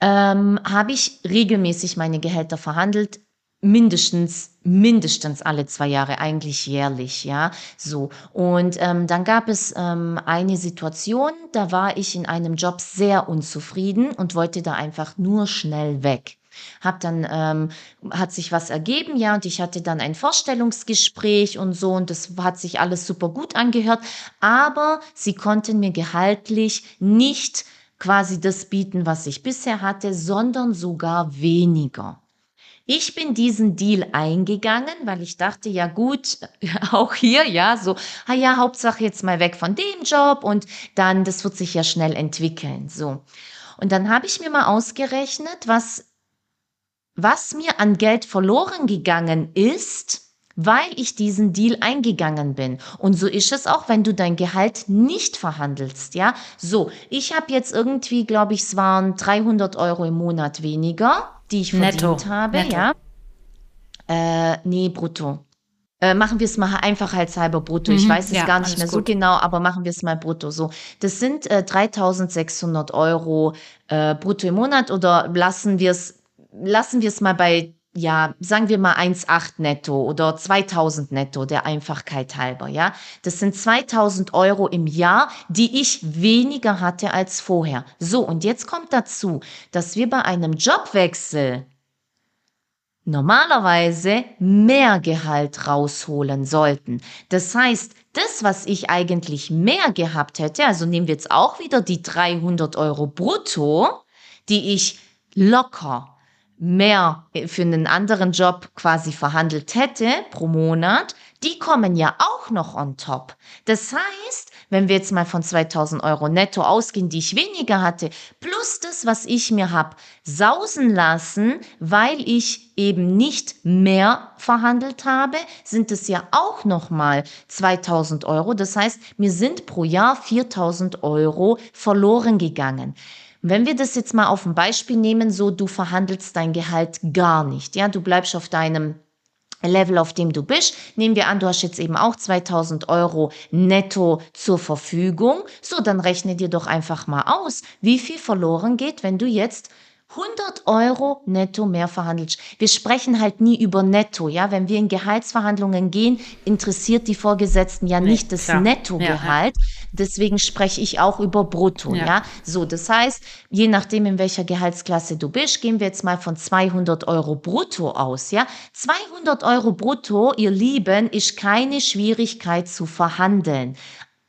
ähm, habe ich regelmäßig meine Gehälter verhandelt mindestens mindestens alle zwei Jahre, eigentlich jährlich, ja, so. Und ähm, dann gab es ähm, eine Situation, da war ich in einem Job sehr unzufrieden und wollte da einfach nur schnell weg. Hab dann ähm, hat sich was ergeben, ja, und ich hatte dann ein Vorstellungsgespräch und so und das hat sich alles super gut angehört, aber sie konnten mir gehaltlich nicht quasi das bieten, was ich bisher hatte, sondern sogar weniger. Ich bin diesen Deal eingegangen, weil ich dachte, ja gut, auch hier, ja, so, ah ja, Hauptsache jetzt mal weg von dem Job und dann, das wird sich ja schnell entwickeln, so. Und dann habe ich mir mal ausgerechnet, was, was mir an Geld verloren gegangen ist, weil ich diesen Deal eingegangen bin. Und so ist es auch, wenn du dein Gehalt nicht verhandelst, ja. So, ich habe jetzt irgendwie, glaube ich, es waren 300 Euro im Monat weniger, die ich verdient Netto. habe, Netto. ja. Äh, nee, brutto. Äh, machen wir es mal einfach als halber brutto. Mhm, ich weiß es ja, gar nicht mehr gut. so genau, aber machen wir es mal brutto. So, das sind äh, 3.600 Euro äh, brutto im Monat oder lassen wir es lassen wir es mal bei ja, sagen wir mal 1,8 netto oder 2000 netto der Einfachkeit halber, ja. Das sind 2000 Euro im Jahr, die ich weniger hatte als vorher. So, und jetzt kommt dazu, dass wir bei einem Jobwechsel normalerweise mehr Gehalt rausholen sollten. Das heißt, das, was ich eigentlich mehr gehabt hätte, also nehmen wir jetzt auch wieder die 300 Euro brutto, die ich locker mehr für einen anderen Job quasi verhandelt hätte pro Monat, die kommen ja auch noch on top. Das heißt, wenn wir jetzt mal von 2000 Euro netto ausgehen, die ich weniger hatte, plus das, was ich mir hab sausen lassen, weil ich eben nicht mehr verhandelt habe, sind es ja auch nochmal 2000 Euro. Das heißt, mir sind pro Jahr 4000 Euro verloren gegangen. Wenn wir das jetzt mal auf ein Beispiel nehmen, so du verhandelst dein Gehalt gar nicht, ja, du bleibst auf deinem Level, auf dem du bist. Nehmen wir an, du hast jetzt eben auch 2000 Euro netto zur Verfügung. So, dann rechne dir doch einfach mal aus, wie viel verloren geht, wenn du jetzt 100 Euro netto mehr verhandelt. Wir sprechen halt nie über netto, ja. Wenn wir in Gehaltsverhandlungen gehen, interessiert die Vorgesetzten ja nee, nicht das klar. Nettogehalt. Ja, ja. Deswegen spreche ich auch über brutto, ja. ja. So, das heißt, je nachdem, in welcher Gehaltsklasse du bist, gehen wir jetzt mal von 200 Euro brutto aus, ja. 200 Euro brutto, ihr Lieben, ist keine Schwierigkeit zu verhandeln.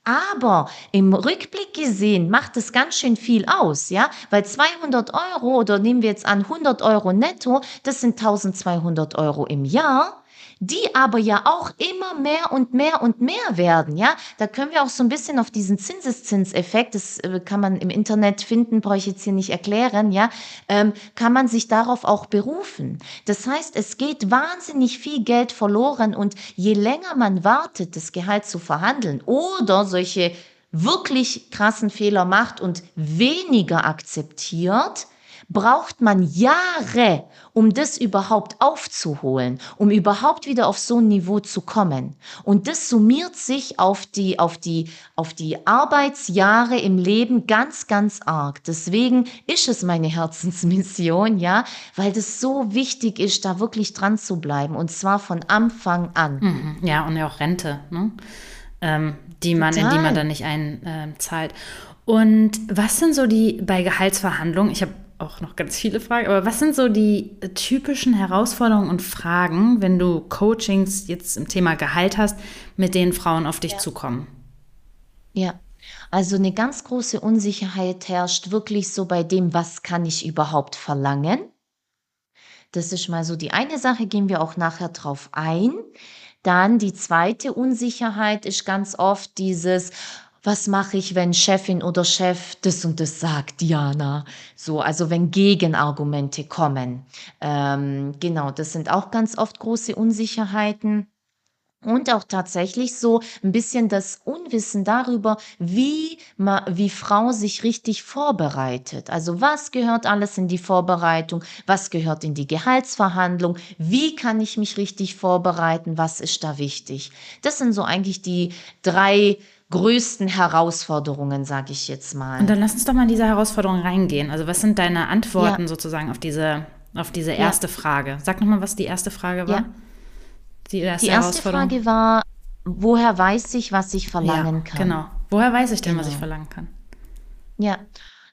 Aber im Rückblick gesehen macht es ganz schön viel aus, ja, weil 200 Euro oder nehmen wir jetzt an 100 Euro netto, das sind 1200 Euro im Jahr die aber ja auch immer mehr und mehr und mehr werden, ja. Da können wir auch so ein bisschen auf diesen Zinseszinseffekt, das äh, kann man im Internet finden, brauche ich jetzt hier nicht erklären, ja, ähm, kann man sich darauf auch berufen. Das heißt, es geht wahnsinnig viel Geld verloren und je länger man wartet, das Gehalt zu verhandeln oder solche wirklich krassen Fehler macht und weniger akzeptiert, braucht man Jahre, um das überhaupt aufzuholen, um überhaupt wieder auf so ein Niveau zu kommen. Und das summiert sich auf die, auf die, auf die Arbeitsjahre im Leben ganz, ganz arg. Deswegen ist es meine Herzensmission, ja, weil das so wichtig ist, da wirklich dran zu bleiben und zwar von Anfang an. Mhm, ja, und ja auch Rente, ne? ähm, die man, in die man dann nicht einzahlt. Und was sind so die bei Gehaltsverhandlungen? Ich habe auch noch ganz viele Fragen. Aber was sind so die typischen Herausforderungen und Fragen, wenn du Coachings jetzt im Thema Gehalt hast, mit denen Frauen auf dich ja. zukommen? Ja, also eine ganz große Unsicherheit herrscht wirklich so bei dem, was kann ich überhaupt verlangen? Das ist mal so die eine Sache, gehen wir auch nachher drauf ein. Dann die zweite Unsicherheit ist ganz oft dieses, was mache ich, wenn Chefin oder Chef das und das sagt, Diana? So, also wenn Gegenargumente kommen. Ähm, genau, das sind auch ganz oft große Unsicherheiten. Und auch tatsächlich so ein bisschen das Unwissen darüber, wie, wie Frau sich richtig vorbereitet. Also was gehört alles in die Vorbereitung? Was gehört in die Gehaltsverhandlung? Wie kann ich mich richtig vorbereiten? Was ist da wichtig? Das sind so eigentlich die drei größten Herausforderungen, sage ich jetzt mal. Und dann lass uns doch mal in diese Herausforderungen reingehen. Also was sind deine Antworten ja. sozusagen auf diese, auf diese erste ja. Frage? Sag nochmal, was die erste Frage war. Ja. Die erste, die erste Frage war, woher weiß ich, was ich verlangen kann? Genau. Woher weiß ich denn, genau. was ich verlangen kann? Ja,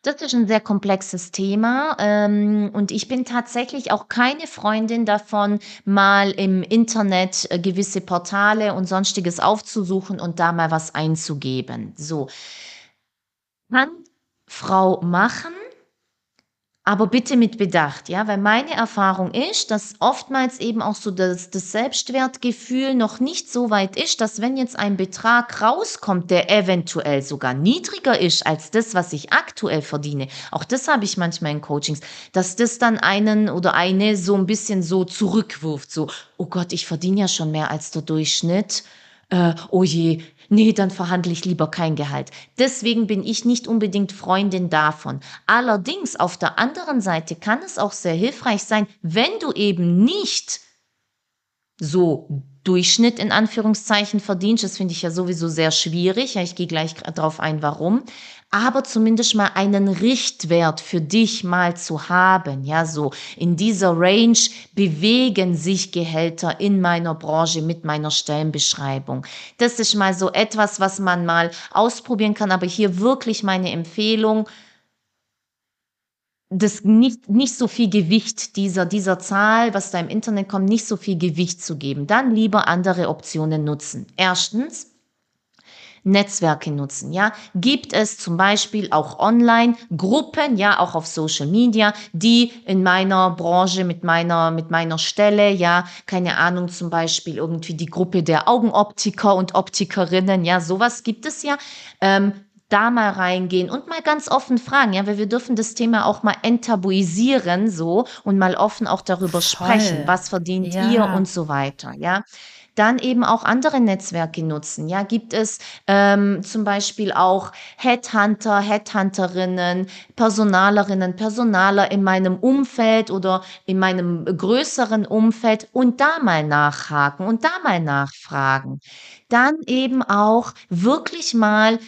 das ist ein sehr komplexes Thema ähm, und ich bin tatsächlich auch keine Freundin davon, mal im Internet äh, gewisse Portale und sonstiges aufzusuchen und da mal was einzugeben. So. Kann Frau machen, aber bitte mit Bedacht, ja, weil meine Erfahrung ist, dass oftmals eben auch so das, das Selbstwertgefühl noch nicht so weit ist, dass wenn jetzt ein Betrag rauskommt, der eventuell sogar niedriger ist als das, was ich aktuell verdiene, auch das habe ich manchmal in Coachings, dass das dann einen oder eine so ein bisschen so zurückwirft, so, oh Gott, ich verdiene ja schon mehr als der Durchschnitt. Äh, oh je, nee, dann verhandle ich lieber kein Gehalt. Deswegen bin ich nicht unbedingt Freundin davon. Allerdings auf der anderen Seite kann es auch sehr hilfreich sein, wenn du eben nicht so Durchschnitt in Anführungszeichen verdienst. Das finde ich ja sowieso sehr schwierig. Ja, ich gehe gleich darauf ein, warum aber zumindest mal einen Richtwert für dich mal zu haben. Ja, so in dieser Range bewegen sich Gehälter in meiner Branche mit meiner Stellenbeschreibung. Das ist mal so etwas, was man mal ausprobieren kann, aber hier wirklich meine Empfehlung, das nicht, nicht so viel Gewicht dieser, dieser Zahl, was da im Internet kommt, nicht so viel Gewicht zu geben. Dann lieber andere Optionen nutzen. Erstens, Netzwerke nutzen, ja. Gibt es zum Beispiel auch online Gruppen, ja, auch auf Social Media, die in meiner Branche mit meiner, mit meiner Stelle, ja, keine Ahnung, zum Beispiel irgendwie die Gruppe der Augenoptiker und Optikerinnen, ja, sowas gibt es ja. Ähm, da mal reingehen und mal ganz offen fragen, ja, weil wir dürfen das Thema auch mal enttabuisieren, so und mal offen auch darüber Voll. sprechen, was verdient ja. ihr und so weiter, ja dann eben auch andere Netzwerke nutzen. Ja, gibt es ähm, zum Beispiel auch Headhunter, Headhunterinnen, Personalerinnen, Personaler in meinem Umfeld oder in meinem größeren Umfeld und da mal nachhaken und da mal nachfragen. Dann eben auch wirklich mal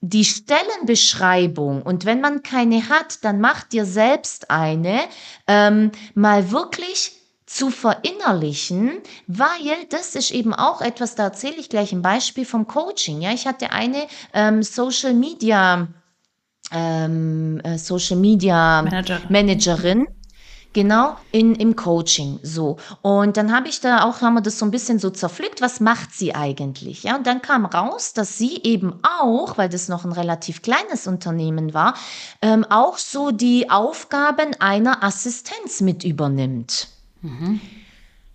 die Stellenbeschreibung und wenn man keine hat, dann macht dir selbst eine, ähm, mal wirklich zu verinnerlichen, weil das ist eben auch etwas, da erzähle ich gleich ein Beispiel vom Coaching. Ja, ich hatte eine ähm, Social Media ähm, äh, Social Media Manager. Managerin. Genau, in, im Coaching, so. Und dann habe ich da auch, haben wir das so ein bisschen so zerpflückt, was macht sie eigentlich? Ja, und dann kam raus, dass sie eben auch, weil das noch ein relativ kleines Unternehmen war, ähm, auch so die Aufgaben einer Assistenz mit übernimmt.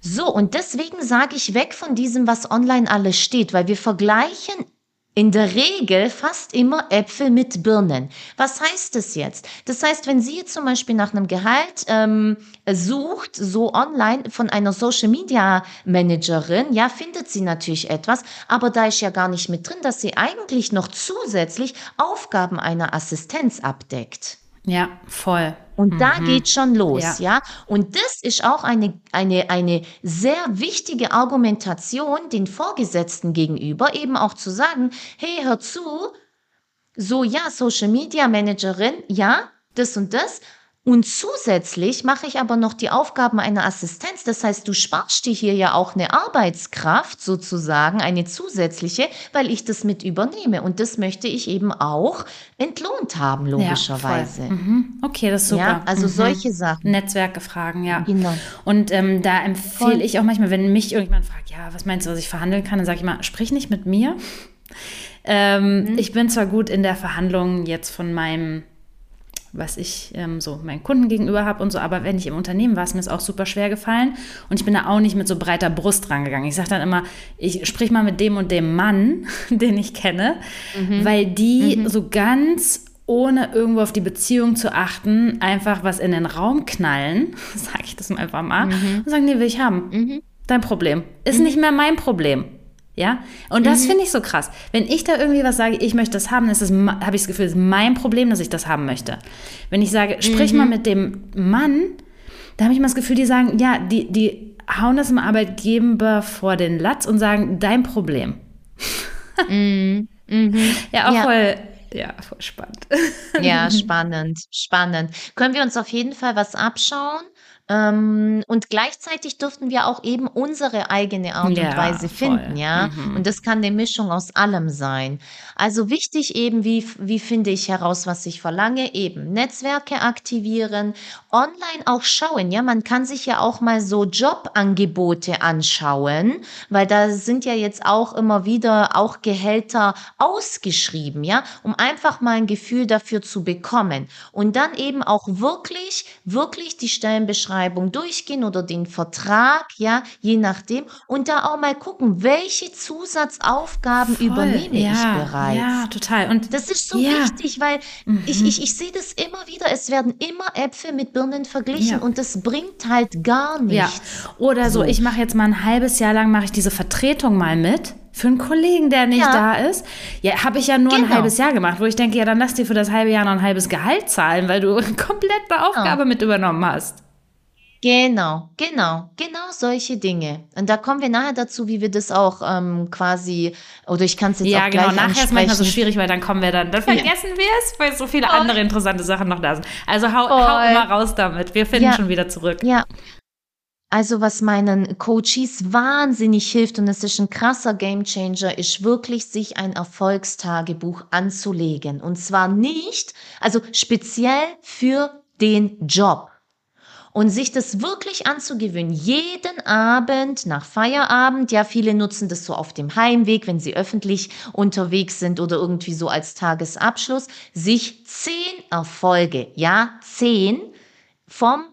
So, und deswegen sage ich weg von diesem, was online alles steht, weil wir vergleichen in der Regel fast immer Äpfel mit Birnen. Was heißt das jetzt? Das heißt, wenn sie jetzt zum Beispiel nach einem Gehalt ähm, sucht, so online von einer Social Media Managerin, ja, findet sie natürlich etwas, aber da ist ja gar nicht mit drin, dass sie eigentlich noch zusätzlich Aufgaben einer Assistenz abdeckt. Ja, voll. Und mhm. da geht schon los, ja. ja. Und das ist auch eine, eine, eine sehr wichtige Argumentation den Vorgesetzten gegenüber, eben auch zu sagen, hey, hör zu, so ja, Social Media Managerin, ja, das und das, und zusätzlich mache ich aber noch die Aufgaben einer Assistenz. Das heißt, du sparst dir hier ja auch eine Arbeitskraft sozusagen, eine zusätzliche, weil ich das mit übernehme. Und das möchte ich eben auch entlohnt haben, logischerweise. Ja, mhm. Okay, das ist super. Ja, also mhm. solche Sachen. Netzwerke fragen, ja. Genau. Und ähm, da empfehle ich auch manchmal, wenn mich irgendjemand fragt, ja, was meinst du, was ich verhandeln kann, dann sage ich mal, sprich nicht mit mir. Ähm, mhm. Ich bin zwar gut in der Verhandlung jetzt von meinem was ich ähm, so meinen Kunden gegenüber habe und so. Aber wenn ich im Unternehmen war, ist mir das auch super schwer gefallen. Und ich bin da auch nicht mit so breiter Brust rangegangen. Ich sage dann immer, ich sprich mal mit dem und dem Mann, den ich kenne, mhm. weil die mhm. so ganz ohne irgendwo auf die Beziehung zu achten, einfach was in den Raum knallen, sage ich das einfach mal, mhm. und sagen, nee, will ich haben. Mhm. Dein Problem. Ist mhm. nicht mehr mein Problem. Ja, und das mhm. finde ich so krass. Wenn ich da irgendwie was sage, ich möchte das haben, habe ich das Gefühl, es ist mein Problem, dass ich das haben möchte. Wenn ich sage, sprich mhm. mal mit dem Mann, da habe ich immer das Gefühl, die sagen, ja, die, die hauen das im Arbeitgeber vor den Latz und sagen, dein Problem. Mhm. mhm. Ja, auch ja. voll. Ja, voll spannend. Ja, spannend, spannend. Können wir uns auf jeden Fall was abschauen? Ähm, und gleichzeitig dürften wir auch eben unsere eigene Art Ja, und Weise voll. finden, ja. Mhm. Und das kann eine Mischung aus allem sein. Also wichtig eben, wie, wie finde ich heraus, was ich verlange? Eben Netzwerke aktivieren, online auch schauen, ja. Man kann sich ja auch mal so Jobangebote anschauen, weil da sind ja jetzt auch immer wieder auch Gehälter ausgeschrieben, ja, um einfach mal ein Gefühl dafür zu bekommen. Und dann eben auch wirklich, wirklich die Stellenbeschreibung durchgehen oder den Vertrag, ja, je nachdem. Und da auch mal gucken, welche Zusatzaufgaben Voll. übernehme ich Ja, bereits. ja, total. Und Das ist so Ja. wichtig, weil ich, Mhm. ich, ich sehe das immer wieder. Es werden immer Äpfel mit Birnen verglichen Ja. und das bringt halt gar Ja, nichts. oder so, So. ich mache jetzt mal ein halbes Jahr lang, mache ich diese Vertretung mal mit. Für einen Kollegen, der nicht Ja. da ist. Ja, habe ich ja nur ein Genau. halbes Jahr gemacht, wo ich denke, ja, dann lass dir für das halbe Jahr noch ein halbes Gehalt zahlen, weil du komplett eine Aufgabe mit übernommen hast. Genau, genau, genau solche Dinge. Und da kommen wir nachher dazu, wie wir das auch ähm, quasi, oder ich kann es jetzt Ja, auch genau. gleich Nachher ist manchmal so schwierig, weil dann kommen wir dann, dann vergessen wir es, weil so viele Voll. andere interessante Sachen noch da sind. Also hau, hau immer raus damit. Wir finden Ja. schon wieder zurück. Ja. Also was meinen Coaches wahnsinnig hilft und es ist ein krasser Gamechanger, ist wirklich sich ein Erfolgstagebuch anzulegen. Und zwar nicht, also speziell für den Job. Und sich das wirklich anzugewöhnen, jeden Abend nach Feierabend, ja, viele nutzen das so auf dem Heimweg, wenn sie öffentlich unterwegs sind oder irgendwie so als Tagesabschluss, sich zehn Erfolge, ja, zehn vom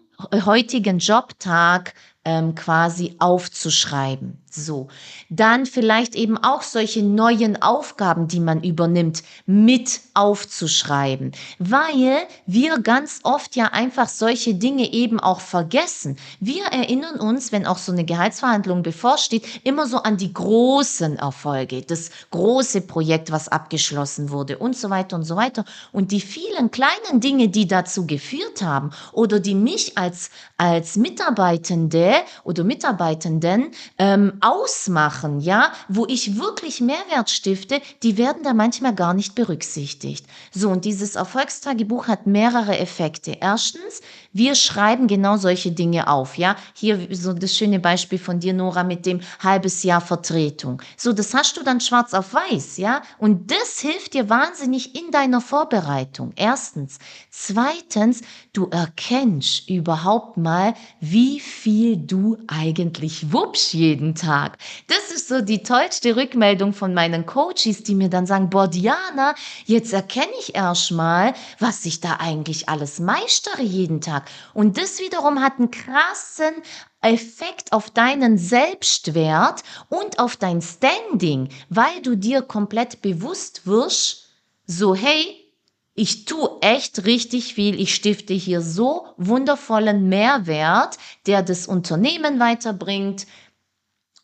heutigen Jobtag ähm, quasi aufzuschreiben. So. Dann vielleicht eben auch solche neuen Aufgaben, die man übernimmt, mit aufzuschreiben. Weil wir ganz oft ja einfach solche Dinge eben auch vergessen. Wir erinnern uns, wenn auch so eine Gehaltsverhandlung bevorsteht, immer so an die großen Erfolge, das große Projekt, was abgeschlossen wurde und so weiter und so weiter. Und die vielen kleinen Dinge, die dazu geführt haben oder die mich als, als Mitarbeitende oder Mitarbeitenden ähm, ausmachen, ja, wo ich wirklich Mehrwert stifte, die werden da manchmal gar nicht berücksichtigt. So, und dieses Erfolgstagebuch hat mehrere Effekte. Erstens, wir schreiben genau solche Dinge auf, ja. Hier so das schöne Beispiel von dir, Nora, mit dem halbes Jahr Vertretung. So, das hast du dann schwarz auf weiß, ja. Und das hilft dir wahnsinnig in deiner Vorbereitung. Erstens. Zweitens, du erkennst überhaupt mal, wie viel du eigentlich wuppst jeden Tag. Das ist so die tollste Rückmeldung von meinen Coaches, die mir dann sagen, boah, Diana, jetzt erkenne ich erst mal, was ich da eigentlich alles meistere jeden Tag. Und das wiederum hat einen krassen Effekt auf deinen Selbstwert und auf dein Standing, weil du dir komplett bewusst wirst, so hey, ich tue echt richtig viel. Ich stifte hier so wundervollen Mehrwert, der das Unternehmen weiterbringt,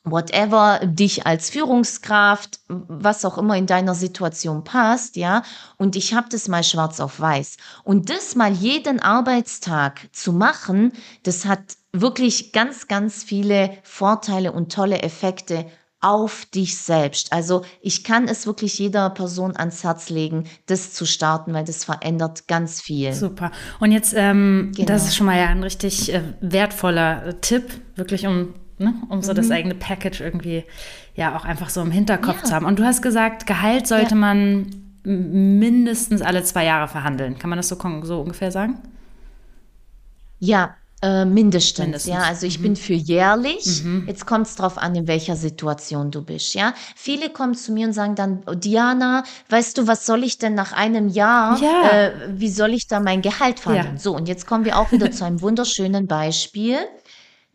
whatever, dich als Führungskraft, was auch immer in deiner Situation passt, ja. Und ich habe das mal schwarz auf weiß. Und das mal jeden Arbeitstag zu machen, das hat wirklich ganz, ganz viele Vorteile und tolle Effekte auf dich selbst. Also ich kann es wirklich jeder Person ans Herz legen, das zu starten, weil das verändert ganz viel. Super. Und jetzt, ähm, Genau. das ist schon mal ja ein richtig äh, wertvoller äh, Tipp, wirklich um, ne, um so Mhm. das eigene Package irgendwie ja auch einfach so im Hinterkopf Ja. zu haben. Und du hast gesagt, Gehalt sollte Ja. man mindestens alle zwei Jahre verhandeln. Kann man das so, so ungefähr sagen? Ja, äh, mindestens, Mindestens. ja. Also ich bin für jährlich. Jetzt kommt es drauf an, in welcher Situation du bist, ja. Viele kommen zu mir und sagen dann, oh, Diana, weißt du, was soll ich denn nach einem Jahr, Ja. äh, wie soll ich da mein Gehalt verhandeln? Ja. So, und jetzt kommen wir auch wieder zu einem wunderschönen Beispiel.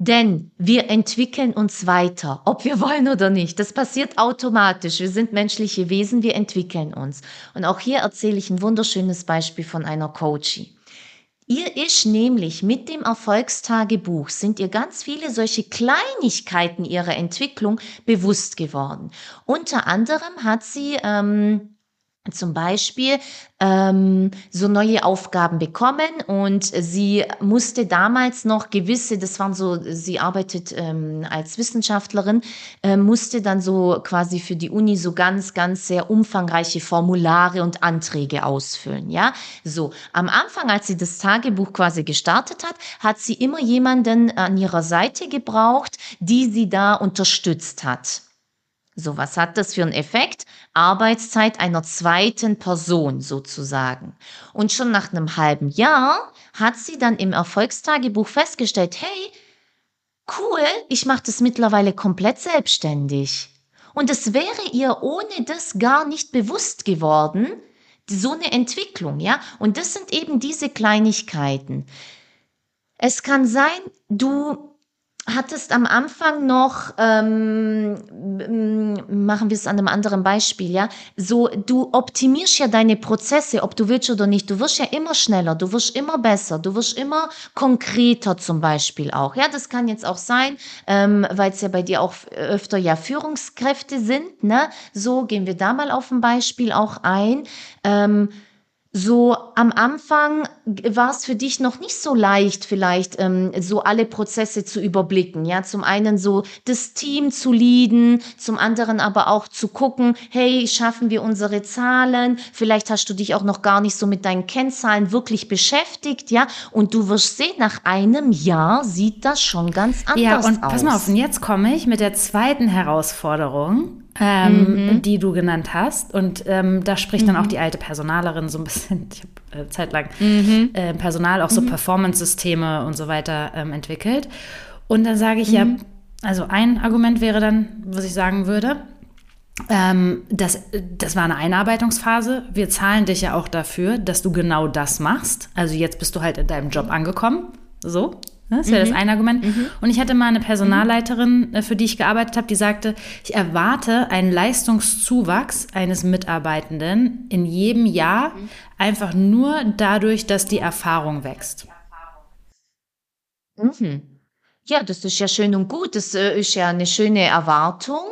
Denn wir entwickeln uns weiter, ob wir wollen oder nicht. Das passiert automatisch. Wir sind menschliche Wesen, wir entwickeln uns. Und auch hier erzähle ich ein wunderschönes Beispiel von einer Coachie. Ihr ist nämlich mit dem Erfolgstagebuch sind ihr ganz viele solche Kleinigkeiten ihrer Entwicklung bewusst geworden. Unter anderem hat sie ähm, zum Beispiel ähm, so neue Aufgaben bekommen und sie musste damals noch gewisse, das waren so, sie arbeitet ähm, als Wissenschaftlerin, äh, musste dann so quasi für die Uni so ganz, ganz sehr umfangreiche Formulare und Anträge ausfüllen. Ja, so am Anfang, als sie das Tagebuch quasi gestartet hat, hat sie immer jemanden an ihrer Seite gebraucht, die sie da unterstützt hat. So, was hat das für einen Effekt? Arbeitszeit einer zweiten Person sozusagen. Und schon nach einem halben Jahr hat sie dann im Erfolgstagebuch festgestellt, hey, cool, ich mache das mittlerweile komplett selbstständig. Und es wäre ihr ohne das gar nicht bewusst geworden, so eine Entwicklung, ja? Und das sind eben diese Kleinigkeiten. Es kann sein, du hattest am Anfang noch, ähm, machen wir es an einem anderen Beispiel, ja, so du optimierst ja deine Prozesse, ob du willst oder nicht. Du wirst ja immer schneller, du wirst immer besser, du wirst immer konkreter zum Beispiel auch. Ja, das kann jetzt auch sein, ähm, weil es ja bei dir auch öfter ja Führungskräfte sind. Ne, so gehen wir da mal auf ein Beispiel auch ein. Ähm, so am Anfang war es für dich noch nicht so leicht, vielleicht ähm, so alle Prozesse zu überblicken. Ja, zum einen so das Team zu leaden, zum anderen aber auch zu gucken, hey, schaffen wir unsere Zahlen? Vielleicht hast du dich auch noch gar nicht so mit deinen Kennzahlen wirklich beschäftigt, ja. Und du wirst sehen, nach einem Jahr sieht das schon ganz anders aus. Ja, und aus. pass mal auf, und jetzt komme ich mit der zweiten Herausforderung ähm, mhm. die du genannt hast. Und ähm, da spricht mhm. dann auch mhm. die alte Personalerin so ein bisschen, ich habe äh, zeitlang mhm. äh, Personal auch so mhm. Performance-Systeme und so weiter ähm, entwickelt. Und dann sage ich ja, mhm. also ein Argument wäre dann, was ich sagen würde, ähm, das, das war eine Einarbeitungsphase. Wir zahlen dich ja auch dafür, dass du genau das machst. Also jetzt bist du halt in deinem Job angekommen. So? Das wäre mhm. das eine Argument. Mhm. Und ich hatte mal eine Personalleiterin, äh, für die ich gearbeitet habe, die sagte, ich erwarte einen Leistungszuwachs eines Mitarbeitenden in jedem Jahr mhm. einfach nur dadurch, dass die Erfahrung wächst. Mhm. Ja, das ist ja schön und gut. Das äh, ist ja eine schöne Erwartung.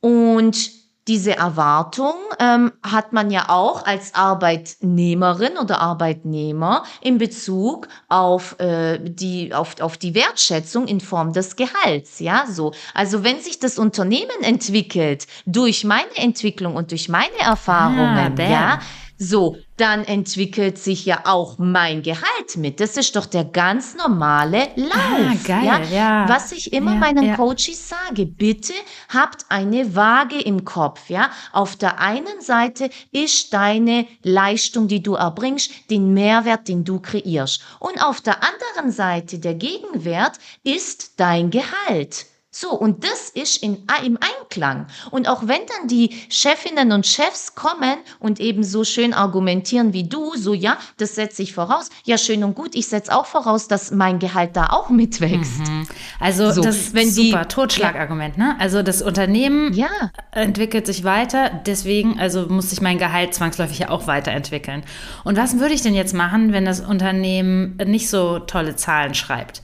Und diese Erwartung ähm, hat man ja auch als Arbeitnehmerin oder Arbeitnehmer in Bezug auf äh, die auf, auf die Wertschätzung in Form des Gehalts, ja so. Also wenn sich das Unternehmen entwickelt durch meine Entwicklung und durch meine Erfahrungen, ah, ja, so, dann entwickelt sich ja auch mein Gehalt mit. Das ist doch der ganz normale Lauf. Ah, geil, ja? ja. Was ich immer ja, meinen ja. Coaches sage, bitte habt eine Waage im Kopf, ja. Auf der einen Seite ist deine Leistung, die du erbringst, den Mehrwert, den du kreierst. Und auf der anderen Seite der Gegenwert ist dein Gehalt. So, und das ist in, im Einklang. Und auch wenn dann die Chefinnen und Chefs kommen und eben so schön argumentieren wie du, so ja, das setze ich voraus. Ja, schön und gut, ich setze auch voraus, dass mein Gehalt da auch mitwächst. Mhm. Also so, das ist wenn super, die, Totschlagargument, ne? Also das Unternehmen ja. entwickelt sich weiter, deswegen, also muss sich mein Gehalt zwangsläufig ja auch weiterentwickeln. Und was würde ich denn jetzt machen, wenn das Unternehmen nicht so tolle Zahlen schreibt?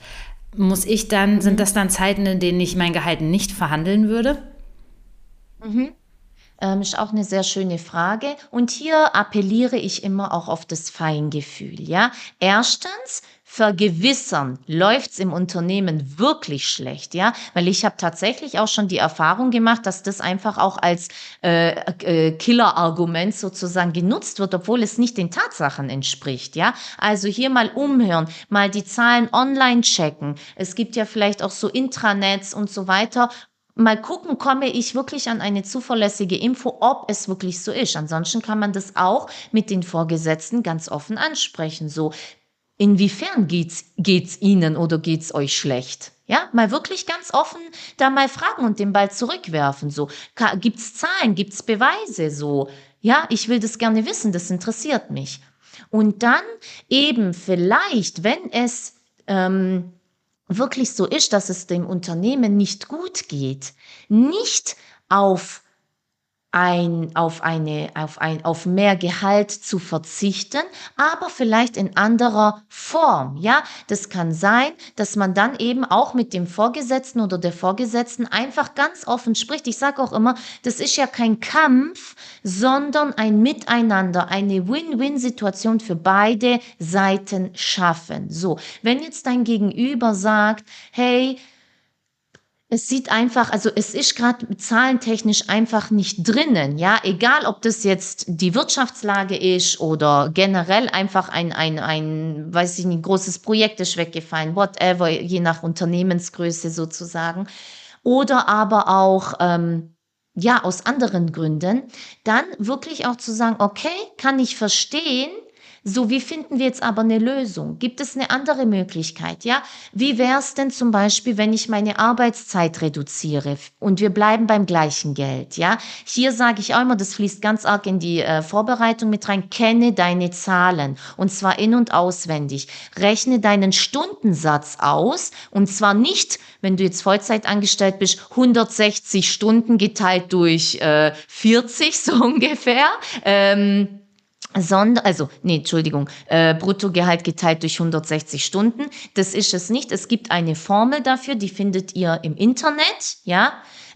Muss ich dann, sind mhm. das dann Zeiten, in denen ich mein Gehalt nicht verhandeln würde? Mhm. Ähm, ist auch eine sehr schöne Frage. Und hier appelliere ich immer auch auf das Feingefühl. Ja, erstens vergewissern, läuft's im Unternehmen wirklich schlecht, ja? Weil ich habe tatsächlich auch schon die Erfahrung gemacht, dass das einfach auch als äh, äh, Killer-Argument sozusagen genutzt wird, obwohl es nicht den Tatsachen entspricht, ja? Also hier mal umhören, mal die Zahlen online checken. Es gibt ja vielleicht auch so Intranets und so weiter, mal gucken, komme ich wirklich an eine zuverlässige Info, ob es wirklich so ist. Ansonsten kann man das auch mit den Vorgesetzten ganz offen ansprechen. So, Inwiefern geht's, geht's Ihnen oder geht's euch schlecht? Ja, mal wirklich ganz offen da mal fragen und den Ball zurückwerfen. So, gibt's Zahlen, gibt's Beweise? So, ja, ich will das gerne wissen, das interessiert mich. Und dann eben vielleicht, wenn es ähm, wirklich so ist, dass es dem Unternehmen nicht gut geht, nicht auf ein, auf, eine, auf, ein, auf mehr Gehalt zu verzichten, aber vielleicht in anderer Form. Ja, das kann sein, dass man dann eben auch mit dem Vorgesetzten oder der Vorgesetzten einfach ganz offen spricht. Ich sage auch immer, das ist ja kein Kampf, sondern ein Miteinander, eine Win-Win-Situation für beide Seiten schaffen. So, wenn jetzt dein Gegenüber sagt, hey, es sieht einfach, also es ist gerade zahlentechnisch einfach nicht drinnen, ja, egal ob das jetzt die Wirtschaftslage ist oder generell einfach ein, ein, ein, weiß ich nicht, großes Projekt ist weggefallen, whatever, je nach Unternehmensgröße sozusagen, oder aber auch, ähm, ja, aus anderen Gründen, dann wirklich auch zu sagen, okay, kann ich verstehen, so, wie finden wir jetzt aber eine Lösung? Gibt es eine andere Möglichkeit? Ja, wie wäre es denn zum Beispiel, wenn ich meine Arbeitszeit reduziere und wir bleiben beim gleichen Geld? Ja, hier sage ich auch immer, das fließt ganz arg in die äh, Vorbereitung mit rein. Kenne deine Zahlen und zwar in- und auswendig. Rechne deinen Stundensatz aus und zwar nicht, wenn du jetzt Vollzeit angestellt bist, 160 Stunden geteilt durch äh, 40 so ungefähr. Ähm, Sonder, also, nee, Entschuldigung, äh, Bruttogehalt geteilt durch 160 Stunden. Das ist es nicht. Es gibt eine Formel dafür, die findet ihr im Internet, ja.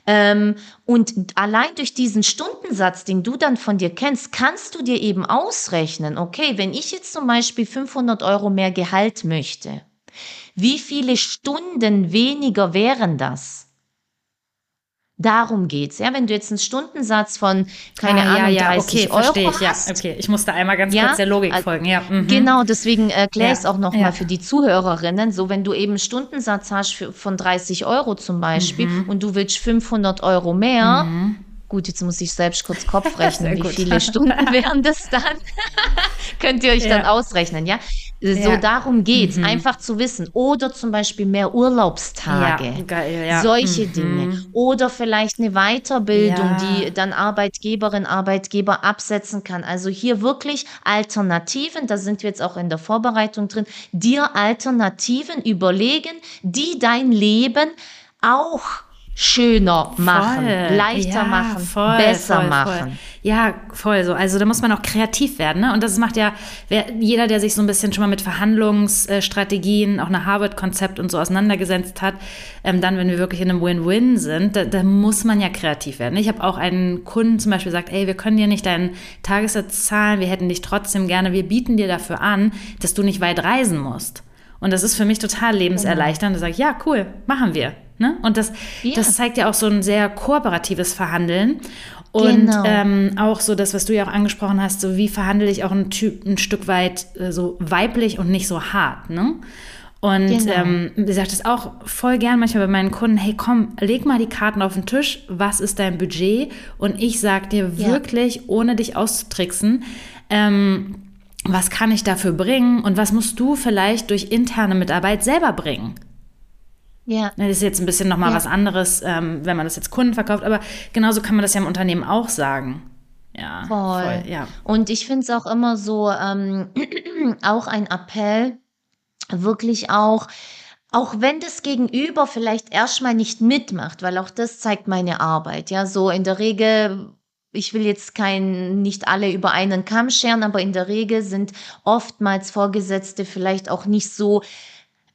Ähm, und allein durch diesen Stundensatz, den du dann von dir kennst, kannst du dir eben ausrechnen, okay, wenn ich jetzt zum Beispiel 500 Euro mehr Gehalt möchte, wie viele Stunden weniger wären das? Darum geht's, ja. Wenn du jetzt einen Stundensatz von, keine ah, Ahnung, ja, ja. 30 okay, Euro verstehe ich, hast. Ja, okay. Ich musste einmal ganz ja, kurz der Logik folgen, ja. Mhm. Genau, deswegen erkläre ich es auch nochmal für die Zuhörerinnen. So, wenn du eben einen Stundensatz hast für, von 30 Euro zum Beispiel mhm. und du willst 500 Euro mehr, mhm. Gut, jetzt muss ich selbst kurz Kopf rechnen, wie viele Stunden wären das dann? Könnt ihr euch ja. dann ausrechnen, ja? So ja. darum geht's, mhm. einfach zu wissen. Oder zum Beispiel mehr Urlaubstage, geil, ja. solche mhm. Dinge. Oder vielleicht eine Weiterbildung, die dann Arbeitgeberin, Arbeitgeber absetzen kann. Also hier wirklich Alternativen, da sind wir jetzt auch in der Vorbereitung drin, dir Alternativen überlegen, die dein Leben auch schöner machen, voll. leichter ja, machen, voll, besser voll, machen. Ja, voll so. Also da muss man auch kreativ werden. Ne? Und das macht ja wer, jeder, der sich so ein bisschen schon mal mit Verhandlungsstrategien, auch eine Harvard-Konzept und so auseinandergesetzt hat, ähm, dann, wenn wir wirklich in einem Win-Win sind, da, da, muss man ja kreativ werden. Ich habe auch einen Kunden zum Beispiel gesagt, ey, wir können dir nicht deinen Tagessatz zahlen, wir hätten dich trotzdem gerne, wir bieten dir dafür an, dass du nicht weit reisen musst. Und das ist für mich total lebenserleichternd. Da sage ich, ja, cool, machen wir. Ne? Und das, ja. das zeigt ja auch so ein sehr kooperatives Verhandeln. Und genau. ähm, auch so das, was du ja auch angesprochen hast, so wie verhandle ich auch ein, typ, ein Stück weit äh, so weiblich und nicht so hart, ne? Und genau. ähm, ich sage das auch voll gern manchmal bei meinen Kunden, hey komm, leg mal die Karten auf den Tisch, was ist dein Budget? Und ich sag dir ja. wirklich, ohne dich auszutricksen, ähm, was kann ich dafür bringen und was musst du vielleicht durch interne Mitarbeit selber bringen? Ja. Das ist jetzt ein bisschen nochmal ja. was anderes, ähm, wenn man das jetzt Kunden verkauft, aber genauso kann man das ja im Unternehmen auch sagen. Ja, voll. voll ja. Und ich finde es auch immer so, ähm, auch ein Appell, wirklich auch, auch wenn das Gegenüber vielleicht erstmal nicht mitmacht, weil auch das zeigt meine Arbeit. Ja, so in der Regel ich will jetzt kein, nicht alle über einen Kamm scheren, aber in der Regel sind oftmals Vorgesetzte vielleicht auch nicht so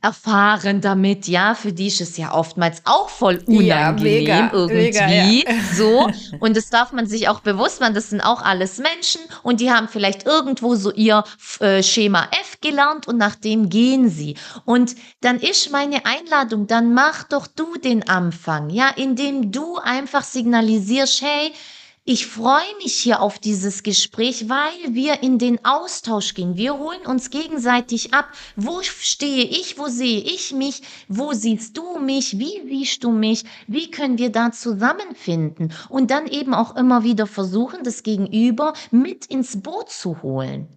erfahren damit, ja, für die ist es ja oftmals auch voll unangenehm ja, mega, irgendwie, mega, ja. so. Und das darf man sich auch bewusst machen, das sind auch alles Menschen und die haben vielleicht irgendwo so ihr äh, Schema F gelernt und nach dem gehen sie. Und dann ist meine Einladung, dann mach doch du den Anfang, ja, indem du einfach signalisierst, hey, ich freue mich hier auf dieses Gespräch, weil wir in den Austausch gehen. Wir holen uns gegenseitig ab. Wo stehe ich? Wo sehe ich mich? Wo siehst du mich? Wie siehst du mich? Wie können wir da zusammenfinden? Und dann eben auch immer wieder versuchen, das Gegenüber mit ins Boot zu holen.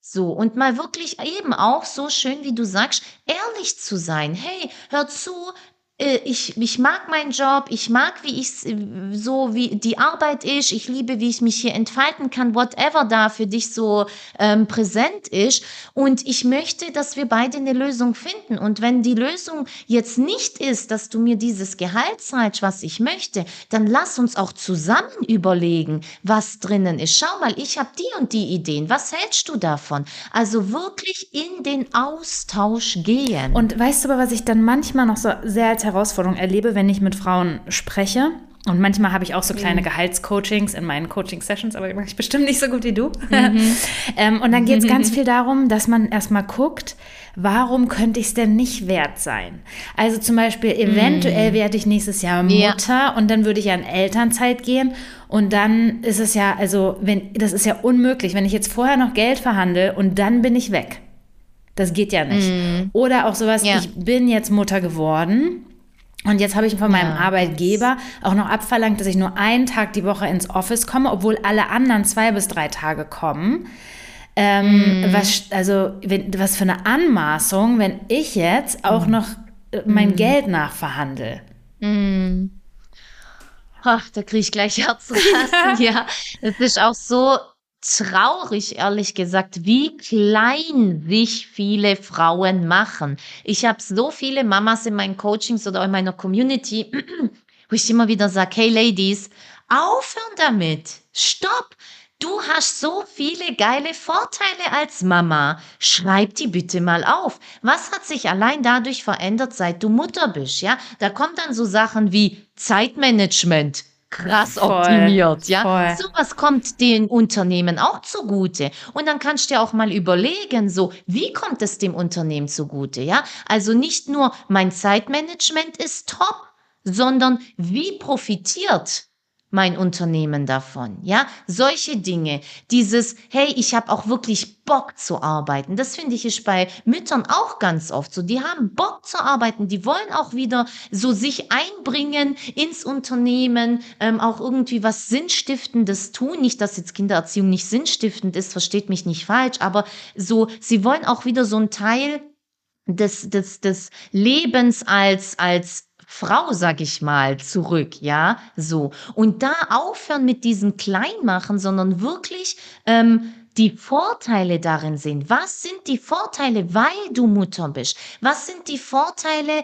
So, und mal wirklich eben auch so schön, wie du sagst, ehrlich zu sein. Hey, hör zu, ich, ich mag meinen Job, ich mag, wie ich so, wie die Arbeit ist, ich liebe, wie ich mich hier entfalten kann, whatever da für dich so ähm, präsent ist. Und ich möchte, dass wir beide eine Lösung finden. Und wenn die Lösung jetzt nicht ist, dass du mir dieses Gehalt zahlst, was ich möchte, dann lass uns auch zusammen überlegen, was drinnen ist. Schau mal, ich habe die und die Ideen. Was hältst du davon? Also wirklich in den Austausch gehen. Und weißt du aber, was ich dann manchmal noch so sehr als Herausforderung erlebe, wenn ich mit Frauen spreche. Und manchmal habe ich auch so kleine mhm. Gehaltscoachings in meinen Coaching-Sessions, aber mache ich bestimmt nicht so gut wie du. Mhm. ähm, und dann geht es ganz viel darum, dass man erstmal guckt, warum könnte ich es denn nicht wert sein? Also zum Beispiel, eventuell mhm. werde ich nächstes Jahr Mutter ja. und dann würde ich ja in Elternzeit gehen. Und dann ist es ja, also, wenn, das ist ja unmöglich, wenn ich jetzt vorher noch Geld verhandle und dann bin ich weg. Das geht ja nicht. Mhm. Oder auch sowas, ja. ich bin jetzt Mutter geworden und jetzt habe ich von meinem ja. Arbeitgeber auch noch abverlangt, dass ich nur einen Tag die Woche ins Office komme, obwohl alle anderen zwei bis drei Tage kommen. Ähm, mm. was, also, wenn, was für eine Anmaßung, wenn ich jetzt auch mm. noch äh, mein mm. Geld nachverhandle. Mm. Ach, da kriege ich gleich Herzrasen. ja, es ist auch so traurig, ehrlich gesagt, wie klein sich viele Frauen machen. Ich habe so viele Mamas in meinen Coachings oder in meiner Community, wo ich immer wieder sage, hey Ladies, aufhören damit. Stopp. Du hast so viele geile Vorteile als Mama. Schreib die bitte mal auf. Was hat sich allein dadurch verändert, seit du Mutter bist? Ja, da kommt dann so Sachen wie Zeitmanagement krass voll, optimiert, ja. Voll. Sowas kommt den Unternehmen auch zugute. Und dann kannst du dir auch mal überlegen, so, wie kommt es dem Unternehmen zugute, ja? Also nicht nur mein Zeitmanagement ist top, sondern wie profitiert mein Unternehmen davon? Ja, solche Dinge. Dieses, hey, ich habe auch wirklich Bock zu arbeiten. Das finde ich ist bei Müttern auch ganz oft so. Die haben Bock zu arbeiten. Die wollen auch wieder so sich einbringen ins Unternehmen, ähm, auch irgendwie was Sinnstiftendes tun. Nicht, dass jetzt Kindererziehung nicht sinnstiftend ist, versteht mich nicht falsch, aber so, sie wollen auch wieder so ein Teil des, des, des Lebens als, als Frau, sag ich mal, zurück, ja, so. Und da aufhören mit diesem Kleinmachen, sondern wirklich ähm, die Vorteile darin sehen. Was sind die Vorteile, weil du Mutter bist? Was sind die Vorteile,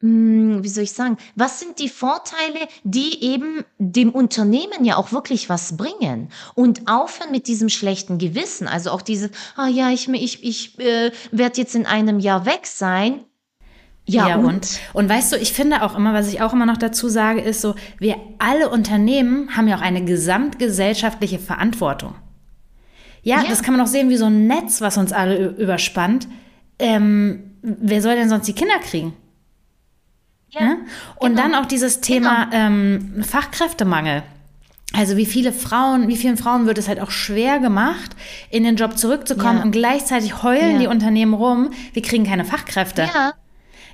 hm, wie soll ich sagen, was sind die Vorteile, die eben dem Unternehmen ja auch wirklich was bringen? Und aufhören mit diesem schlechten Gewissen, also auch dieses, ah ja, ich, ich, ich äh, werde jetzt in einem Jahr weg sein. Ja, ja und? und? und weißt du, ich finde auch immer, was ich auch immer noch dazu sage, ist so, wir alle Unternehmen haben ja auch eine gesamtgesellschaftliche Verantwortung. Ja, ja. das kann man auch sehen wie so ein Netz, was uns alle überspannt. Ähm, wer soll denn sonst die Kinder kriegen? Ja. ja? Und genau. dann auch dieses Thema genau. ähm, Fachkräftemangel. Also wie viele Frauen, wie vielen Frauen wird es halt auch schwer gemacht, in den Job zurückzukommen ja. und gleichzeitig heulen ja. die Unternehmen rum, wir kriegen keine Fachkräfte. Ja.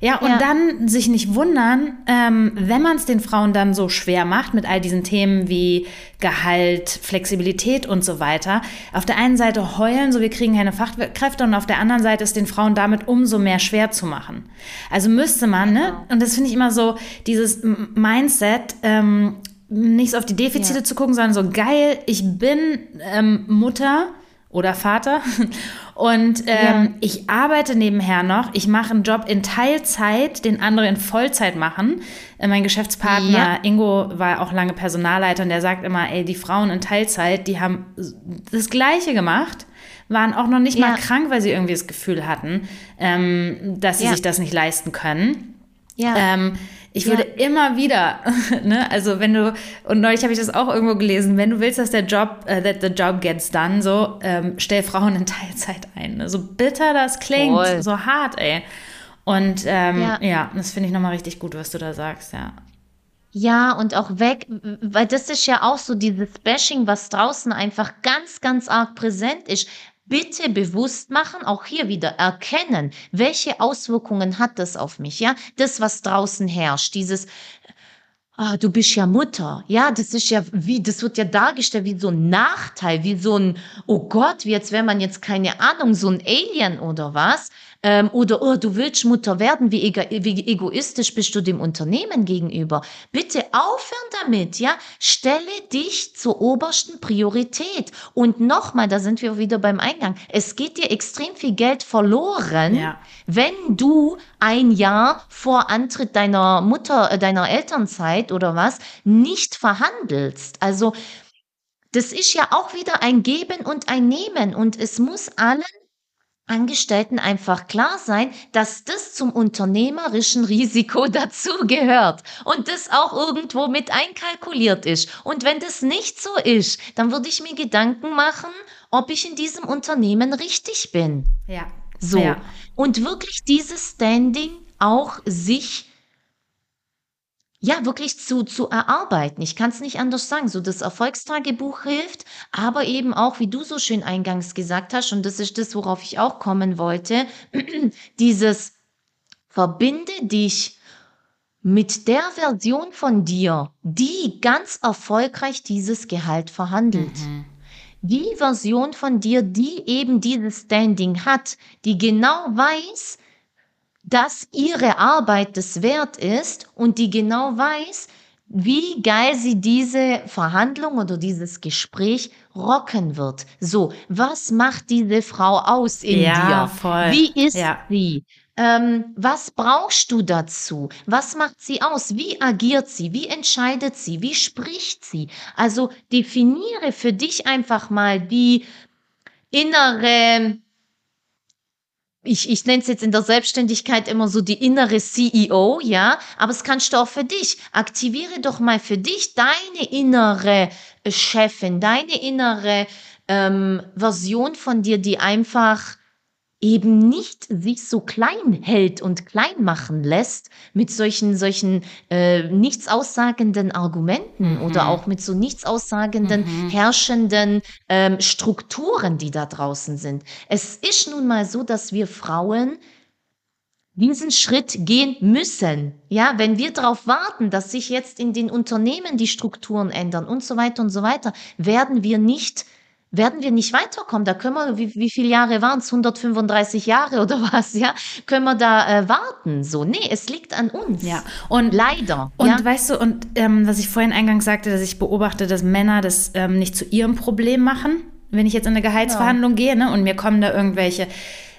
Ja, und ja. dann sich nicht wundern, ähm, wenn man es den Frauen dann so schwer macht mit all diesen Themen wie Gehalt, Flexibilität und so weiter. Auf der einen Seite heulen, so wir kriegen keine Fachkräfte und auf der anderen Seite ist den Frauen damit umso mehr schwer zu machen. Also müsste man, ne? Genau. Und das finde ich immer so, dieses Mindset, ähm, nicht so auf die Defizite ja. zu gucken, sondern so geil, ich bin ähm, Mutter oder Vater. Und ähm, ja. ich arbeite nebenher noch. Ich mache einen Job in Teilzeit, den andere in Vollzeit machen. Äh, mein Geschäftspartner ja. Ingo war auch lange Personalleiter und der sagt immer, ey, die Frauen in Teilzeit, die haben das Gleiche gemacht, waren auch noch nicht ja. mal krank, weil sie irgendwie das Gefühl hatten, ähm, dass sie sich das nicht leisten können. Ja. Ähm, ich würde ja. immer wieder, ne, also wenn du, und neulich habe ich das auch irgendwo gelesen, wenn du willst, dass der Job, uh, that the job gets done, so, ähm, stell Frauen in Teilzeit ein. Ne? So bitter das klingt, Voll. so hart, ey. Und ähm, ja. ja, das finde ich nochmal richtig gut, was du da sagst, ja. Ja, und auch weg, weil das ist ja auch so dieses Bashing, was draußen einfach ganz, ganz arg präsent ist bitte bewusst machen, auch hier wieder erkennen, welche Auswirkungen hat das auf mich, ja? Das, was draußen herrscht, dieses, ah, du bist ja Mutter. Ja, das ist ja wie, das wird ja dargestellt wie so ein Nachteil, wie so ein, oh Gott, wie jetzt wäre man jetzt keine Ahnung, so ein Alien oder was. Ähm, oder oh, du willst Mutter werden, wie, ego wie egoistisch bist du dem Unternehmen gegenüber. Bitte aufhören damit, ja. Stelle dich zur obersten Priorität. Und nochmal, da sind wir wieder beim Eingang. Es geht dir extrem viel Geld verloren, ja. wenn du ein Jahr vor Antritt deiner Mutter, äh, deiner Elternzeit oder was nicht verhandelst. Also, das ist ja auch wieder ein Geben und ein Nehmen und es muss allen Angestellten einfach klar sein, dass das zum unternehmerischen Risiko dazugehört und das auch irgendwo mit einkalkuliert ist. Und wenn das nicht so ist, dann würde ich mir Gedanken machen, ob ich in diesem Unternehmen richtig bin. Ja. So. Ja. Und wirklich dieses Standing auch sich ja, wirklich zu, zu erarbeiten. Ich kann es nicht anders sagen. So das Erfolgstagebuch hilft, aber eben auch, wie du so schön eingangs gesagt hast, und das ist das, worauf ich auch kommen wollte, dieses verbinde dich mit der Version von dir, die ganz erfolgreich dieses Gehalt verhandelt. Mhm. Die Version von dir, die eben dieses Standing hat, die genau weiß, dass ihre Arbeit das wert ist und die genau weiß, wie geil sie diese Verhandlung oder dieses Gespräch rocken wird. So, was macht diese Frau aus in ja, dir? Voll. Wie ist ja. sie? Ähm, was brauchst du dazu? Was macht sie aus? Wie agiert sie? Wie entscheidet sie? Wie spricht sie? Also definiere für dich einfach mal die innere ich, ich nenne es jetzt in der Selbstständigkeit immer so die innere CEO, ja, aber es kannst du auch für dich. Aktiviere doch mal für dich deine innere Chefin, deine innere ähm, Version von dir, die einfach eben nicht sich so klein hält und klein machen lässt mit solchen solchen äh, nichts aussagenden Argumenten mhm. oder auch mit so nichts aussagenden mhm. herrschenden ähm, Strukturen, die da draußen sind. Es ist nun mal so, dass wir Frauen diesen Schritt gehen müssen. Ja, wenn wir darauf warten, dass sich jetzt in den Unternehmen die Strukturen ändern und so weiter und so weiter, werden wir nicht werden wir nicht weiterkommen. Da können wir, wie, wie viele Jahre waren es? 135 Jahre oder was, ja? Können wir da äh, warten? So, nee, es liegt an uns. Ja, und leider. Und ja? weißt du, und ähm, was ich vorhin eingangs sagte, dass ich beobachte, dass Männer das ähm, nicht zu ihrem Problem machen, wenn ich jetzt in eine Gehaltsverhandlung ja. gehe, ne? Und mir kommen da irgendwelche.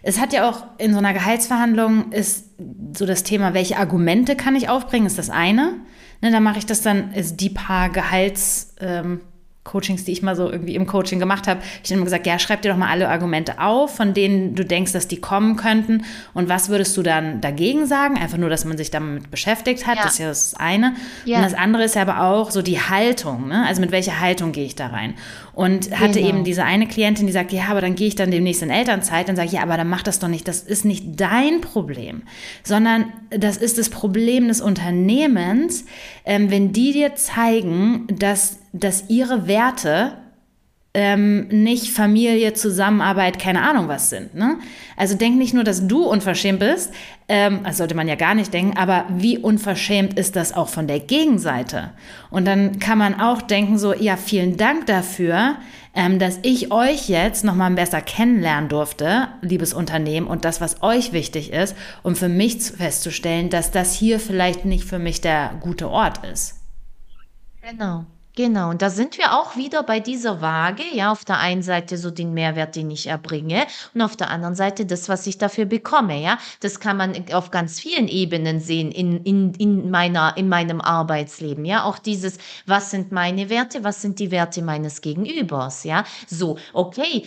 Es hat ja auch in so einer Gehaltsverhandlung ist so das Thema, welche Argumente kann ich aufbringen, ist das eine. Ne, da mache ich das dann, ist die paar Gehalts. Ähm, Coachings, die ich mal so irgendwie im Coaching gemacht habe, ich habe immer gesagt, ja, schreib dir doch mal alle Argumente auf, von denen du denkst, dass die kommen könnten. Und was würdest du dann dagegen sagen? Einfach nur, dass man sich damit beschäftigt hat, ja. das ist ja das eine. Ja. Und das andere ist ja aber auch so die Haltung, ne? Also mit welcher Haltung gehe ich da rein? Und hatte genau. eben diese eine Klientin, die sagt, ja, aber dann gehe ich dann demnächst in Elternzeit. Dann sage ich, ja, aber dann mach das doch nicht. Das ist nicht dein Problem, sondern das ist das Problem des Unternehmens, ähm, wenn die dir zeigen, dass, dass ihre Werte ähm, nicht Familie, Zusammenarbeit, keine Ahnung was sind. Ne? Also denk nicht nur, dass du unverschämt bist, ähm, das sollte man ja gar nicht denken, aber wie unverschämt ist das auch von der Gegenseite? Und dann kann man auch denken so, ja, vielen Dank dafür, ähm, dass ich euch jetzt nochmal besser kennenlernen durfte, liebes Unternehmen, und das, was euch wichtig ist, um für mich festzustellen, dass das hier vielleicht nicht für mich der gute Ort ist. Genau. Genau, und da sind wir auch wieder bei dieser Waage, ja, auf der einen Seite so den Mehrwert, den ich erbringe und auf der anderen Seite das, was ich dafür bekomme, ja. Das kann man auf ganz vielen Ebenen sehen in, in, in meiner, in meinem Arbeitsleben, ja. Auch dieses, was sind meine Werte, was sind die Werte meines Gegenübers, ja. So, okay,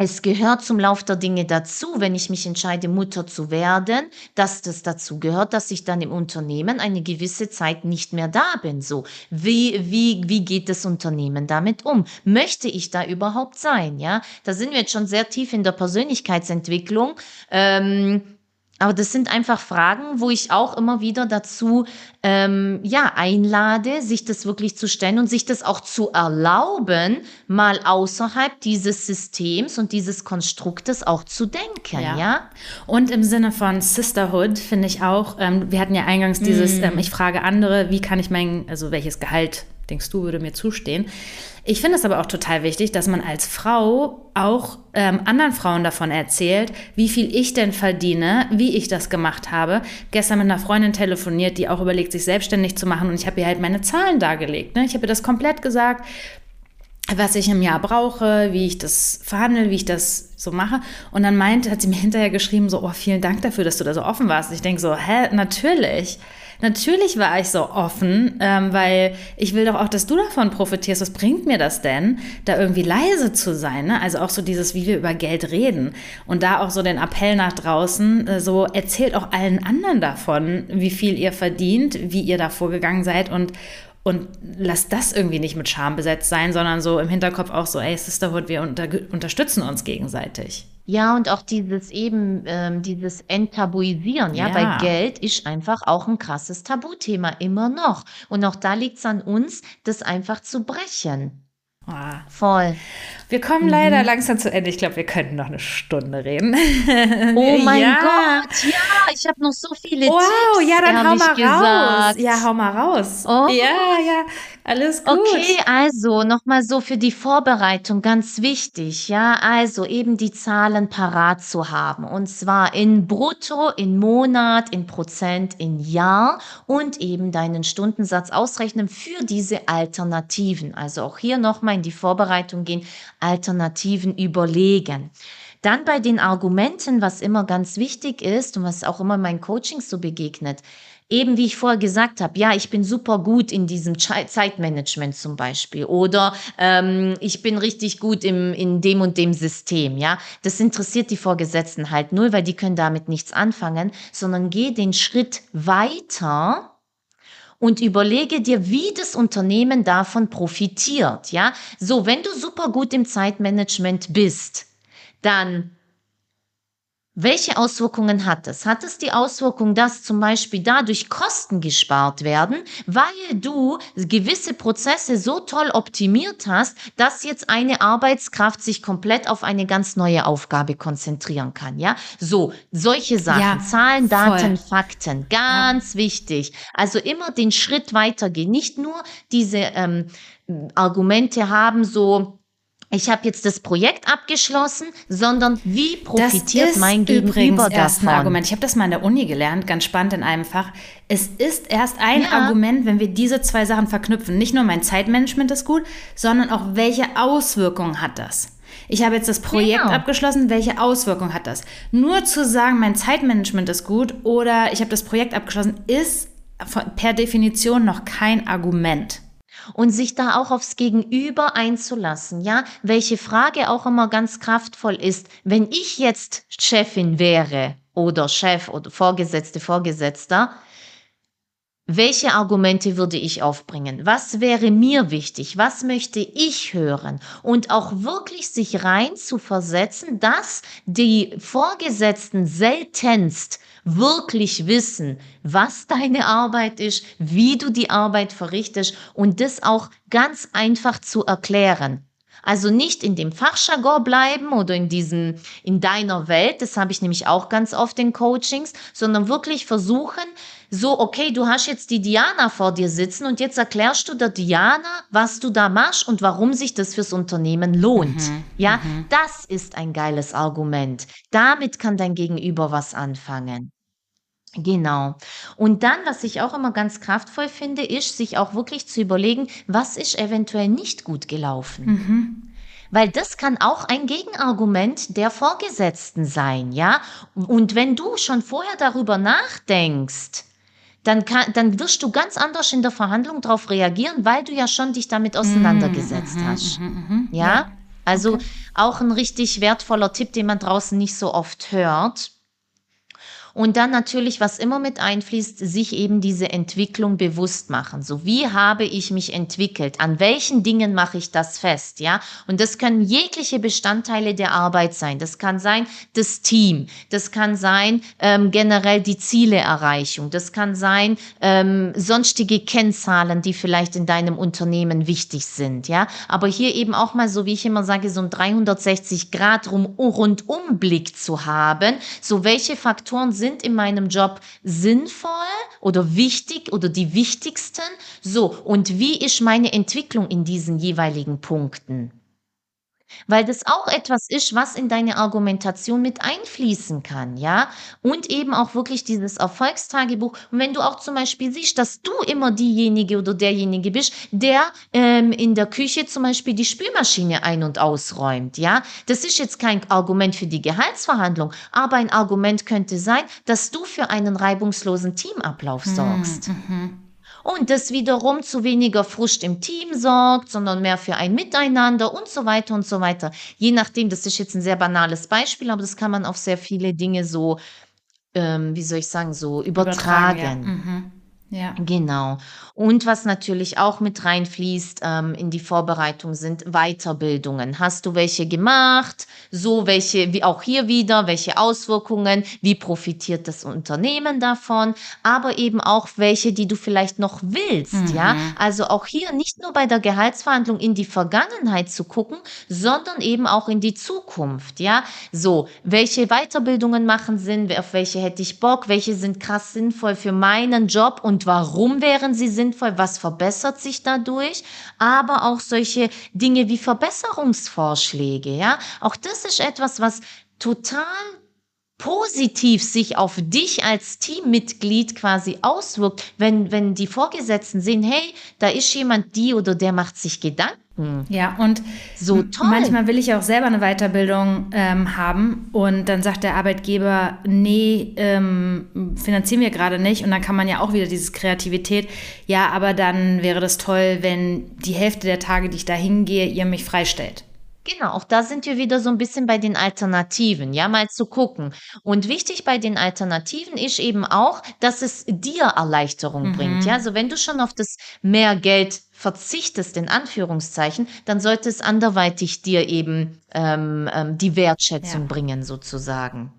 es gehört zum Lauf der Dinge dazu, wenn ich mich entscheide, Mutter zu werden, dass das dazu gehört, dass ich dann im Unternehmen eine gewisse Zeit nicht mehr da bin. So, wie, wie, wie geht das Unternehmen damit um? Möchte ich da überhaupt sein? Ja, da sind wir jetzt schon sehr tief in der Persönlichkeitsentwicklung. Ähm, aber das sind einfach Fragen, wo ich auch immer wieder dazu ähm, ja einlade, sich das wirklich zu stellen und sich das auch zu erlauben, mal außerhalb dieses Systems und dieses Konstruktes auch zu denken, ja. ja? Und im Sinne von Sisterhood finde ich auch, ähm, wir hatten ja eingangs dieses, mm. ähm, ich frage andere, wie kann ich mein, also welches Gehalt denkst du, würde mir zustehen. Ich finde es aber auch total wichtig, dass man als Frau auch ähm, anderen Frauen davon erzählt, wie viel ich denn verdiene, wie ich das gemacht habe. Gestern mit einer Freundin telefoniert, die auch überlegt, sich selbstständig zu machen und ich habe ihr halt meine Zahlen dargelegt. Ne? Ich habe ihr das komplett gesagt, was ich im Jahr brauche, wie ich das verhandle, wie ich das so mache. Und dann meint, hat sie mir hinterher geschrieben, so, oh, vielen Dank dafür, dass du da so offen warst. Ich denke so, hä, natürlich. Natürlich war ich so offen, ähm, weil ich will doch auch, dass du davon profitierst. Was bringt mir das denn, da irgendwie leise zu sein? Ne? Also auch so dieses, wie wir über Geld reden. Und da auch so den Appell nach draußen, äh, so erzählt auch allen anderen davon, wie viel ihr verdient, wie ihr da vorgegangen seid und und lasst das irgendwie nicht mit Scham besetzt sein, sondern so im Hinterkopf auch so, ey, Sisterhood, wir unter unterstützen uns gegenseitig. Ja, und auch dieses eben, ähm, dieses Enttabuisieren, ja, ja, weil Geld ist einfach auch ein krasses Tabuthema, immer noch. Und auch da liegt es an uns, das einfach zu brechen. Ah. Voll. Wir kommen mhm. leider langsam zu Ende. Ich glaube, wir könnten noch eine Stunde reden. Oh mein ja. Gott, ja, ich habe noch so viele wow, Tipps. Wow, ja, dann hau mal gesagt. raus. Ja, hau mal raus. Oh. Ja, ja, alles gut. Okay, also nochmal so für die Vorbereitung ganz wichtig, ja, also eben die Zahlen parat zu haben und zwar in Brutto, in Monat, in Prozent, in Jahr und eben deinen Stundensatz ausrechnen für diese Alternativen. Also auch hier nochmal in die Vorbereitung gehen, Alternativen überlegen. Dann bei den Argumenten, was immer ganz wichtig ist und was auch immer meinen Coachings so begegnet, eben wie ich vorher gesagt habe, ja, ich bin super gut in diesem Zeitmanagement zum Beispiel oder ähm, ich bin richtig gut im, in dem und dem System, ja. Das interessiert die Vorgesetzten halt null, weil die können damit nichts anfangen, sondern geh den Schritt weiter und überlege dir, wie das Unternehmen davon profitiert, ja. So, wenn du super gut im Zeitmanagement bist, dann welche Auswirkungen hat es? Hat es die Auswirkung, dass zum Beispiel dadurch Kosten gespart werden, weil du gewisse Prozesse so toll optimiert hast, dass jetzt eine Arbeitskraft sich komplett auf eine ganz neue Aufgabe konzentrieren kann? Ja, so solche Sachen, ja, Zahlen, Daten, voll. Fakten, ganz ja. wichtig. Also immer den Schritt weitergehen, nicht nur diese ähm, Argumente haben, so ich habe jetzt das Projekt abgeschlossen, sondern wie profitiert mein Gegenüber davon? Ein Argument. Ich habe das mal in der Uni gelernt, ganz spannend in einem Fach. Es ist erst ein ja. Argument, wenn wir diese zwei Sachen verknüpfen. Nicht nur mein Zeitmanagement ist gut, sondern auch welche Auswirkungen hat das? Ich habe jetzt das Projekt genau. abgeschlossen, welche Auswirkungen hat das? Nur zu sagen, mein Zeitmanagement ist gut oder ich habe das Projekt abgeschlossen, ist per Definition noch kein Argument und sich da auch aufs Gegenüber einzulassen, ja, welche Frage auch immer ganz kraftvoll ist, wenn ich jetzt Chefin wäre oder Chef oder Vorgesetzte, Vorgesetzter, welche Argumente würde ich aufbringen? Was wäre mir wichtig? Was möchte ich hören? Und auch wirklich sich rein zu versetzen, dass die Vorgesetzten seltenst wirklich wissen, was deine Arbeit ist, wie du die Arbeit verrichtest und das auch ganz einfach zu erklären. Also nicht in dem Fachjargon bleiben oder in diesem, in deiner Welt, das habe ich nämlich auch ganz oft in Coachings, sondern wirklich versuchen, so, okay, du hast jetzt die Diana vor dir sitzen und jetzt erklärst du der Diana, was du da machst und warum sich das fürs Unternehmen lohnt. Mhm, ja, mhm. das ist ein geiles Argument. Damit kann dein Gegenüber was anfangen. Genau. Und dann, was ich auch immer ganz kraftvoll finde, ist, sich auch wirklich zu überlegen, was ist eventuell nicht gut gelaufen. Mhm. Weil das kann auch ein Gegenargument der Vorgesetzten sein, ja? Und wenn du schon vorher darüber nachdenkst, dann, kann, dann wirst du ganz anders in der Verhandlung darauf reagieren, weil du ja schon dich damit auseinandergesetzt mhm, hast. Mhm, mhm, ja? ja? Also okay. auch ein richtig wertvoller Tipp, den man draußen nicht so oft hört. Und dann natürlich, was immer mit einfließt, sich eben diese Entwicklung bewusst machen. So, wie habe ich mich entwickelt? An welchen Dingen mache ich das fest? Ja, und das können jegliche Bestandteile der Arbeit sein. Das kann sein das Team. Das kann sein ähm, generell die Zieleerreichung. Das kann sein ähm, sonstige Kennzahlen, die vielleicht in deinem Unternehmen wichtig sind. Ja, aber hier eben auch mal so, wie ich immer sage, so ein 360 Grad rum, Rundumblick zu haben. So, welche Faktoren sind sind in meinem Job sinnvoll oder wichtig oder die wichtigsten? So, und wie ist meine Entwicklung in diesen jeweiligen Punkten? Weil das auch etwas ist, was in deine Argumentation mit einfließen kann, ja? Und eben auch wirklich dieses Erfolgstagebuch. Und wenn du auch zum Beispiel siehst, dass du immer diejenige oder derjenige bist, der ähm, in der Küche zum Beispiel die Spülmaschine ein- und ausräumt, ja? Das ist jetzt kein Argument für die Gehaltsverhandlung, aber ein Argument könnte sein, dass du für einen reibungslosen Teamablauf sorgst. Mhm und das wiederum zu weniger Frust im Team sorgt, sondern mehr für ein Miteinander und so weiter und so weiter. Je nachdem, das ist jetzt ein sehr banales Beispiel, aber das kann man auf sehr viele Dinge so, ähm, wie soll ich sagen, so übertragen. übertragen ja. Mhm. Ja. Genau. Und was natürlich auch mit reinfließt ähm, in die Vorbereitung sind Weiterbildungen. Hast du welche gemacht? So welche, wie auch hier wieder, welche Auswirkungen? Wie profitiert das Unternehmen davon? Aber eben auch welche, die du vielleicht noch willst, mhm. ja? Also auch hier nicht nur bei der Gehaltsverhandlung in die Vergangenheit zu gucken, sondern eben auch in die Zukunft, ja? So, welche Weiterbildungen machen Sinn? Auf welche hätte ich Bock? Welche sind krass sinnvoll für meinen Job und und warum wären sie sinnvoll, was verbessert sich dadurch, aber auch solche Dinge wie Verbesserungsvorschläge, ja. Auch das ist etwas, was total positiv sich auf dich als Teammitglied quasi auswirkt, wenn, wenn die Vorgesetzten sehen, hey, da ist jemand, die oder der macht sich Gedanken. Ja, und so toll. manchmal will ich auch selber eine Weiterbildung ähm, haben und dann sagt der Arbeitgeber, nee, ähm, finanzieren wir gerade nicht. Und dann kann man ja auch wieder dieses Kreativität, ja, aber dann wäre das toll, wenn die Hälfte der Tage, die ich da hingehe, ihr mich freistellt. Genau, auch da sind wir wieder so ein bisschen bei den Alternativen, ja, mal zu gucken. Und wichtig bei den Alternativen ist eben auch, dass es dir Erleichterung mhm. bringt, ja. Also wenn du schon auf das mehr Geld verzichtest, in Anführungszeichen, dann sollte es anderweitig dir eben ähm, ähm, die Wertschätzung ja. bringen, sozusagen.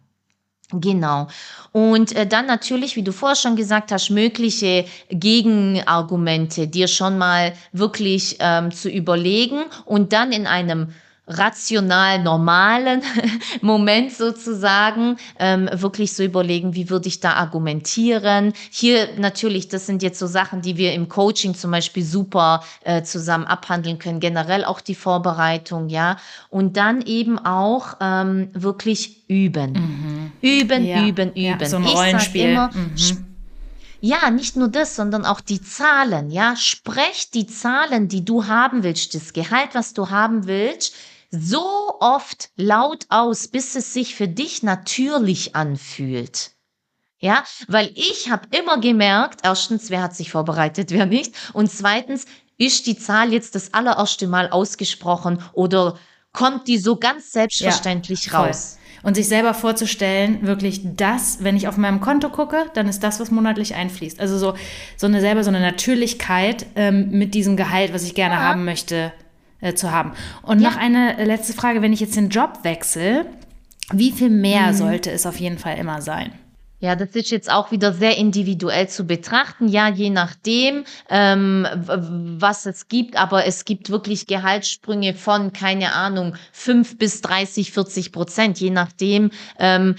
Genau. Und äh, dann natürlich, wie du vorher schon gesagt hast, mögliche Gegenargumente dir schon mal wirklich ähm, zu überlegen und dann in einem rational normalen Moment sozusagen ähm, wirklich so überlegen, wie würde ich da argumentieren. Hier natürlich, das sind jetzt so Sachen, die wir im Coaching zum Beispiel super äh, zusammen abhandeln können, generell auch die Vorbereitung, ja. Und dann eben auch ähm, wirklich üben. Mhm. Üben, ja. üben, üben. Ja, so ein Rollenspiel. Immer, mhm. Ja, nicht nur das, sondern auch die Zahlen, ja. Sprech die Zahlen, die du haben willst, das Gehalt, was du haben willst, so oft laut aus, bis es sich für dich natürlich anfühlt. Ja, weil ich habe immer gemerkt, erstens, wer hat sich vorbereitet, wer nicht, und zweitens, ist die Zahl jetzt das allererste Mal ausgesprochen oder kommt die so ganz selbstverständlich ja, raus? Und sich selber vorzustellen, wirklich das, wenn ich auf meinem Konto gucke, dann ist das, was monatlich einfließt. Also so, so eine selber so eine Natürlichkeit ähm, mit diesem Gehalt, was ich gerne ja. haben möchte, äh, zu haben. Und ja. noch eine letzte Frage, wenn ich jetzt den Job wechsle, wie viel mehr mhm. sollte es auf jeden Fall immer sein? Ja, das ist jetzt auch wieder sehr individuell zu betrachten. Ja, je nachdem, ähm, was es gibt. Aber es gibt wirklich Gehaltssprünge von, keine Ahnung, fünf bis 30, 40 Prozent, je nachdem. Ähm,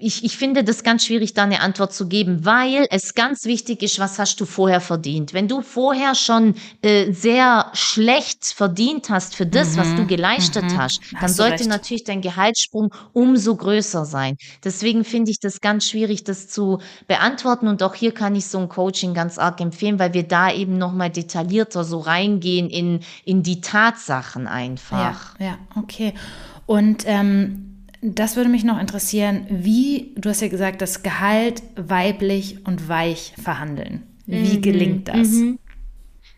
ich, ich finde das ganz schwierig, da eine Antwort zu geben, weil es ganz wichtig ist, was hast du vorher verdient. Wenn du vorher schon äh, sehr schlecht verdient hast für das, mhm. was du mhm. geleistet mhm. hast, dann hast sollte natürlich dein Gehaltssprung umso größer sein. Deswegen finde ich das ganz schwierig, das zu beantworten. Und auch hier kann ich so ein Coaching ganz arg empfehlen, weil wir da eben nochmal detaillierter so reingehen in, in die Tatsachen einfach. Ja, ja, okay. Und ähm das würde mich noch interessieren, wie, du hast ja gesagt, das Gehalt weiblich und weich verhandeln. Wie mhm. gelingt das? Mhm.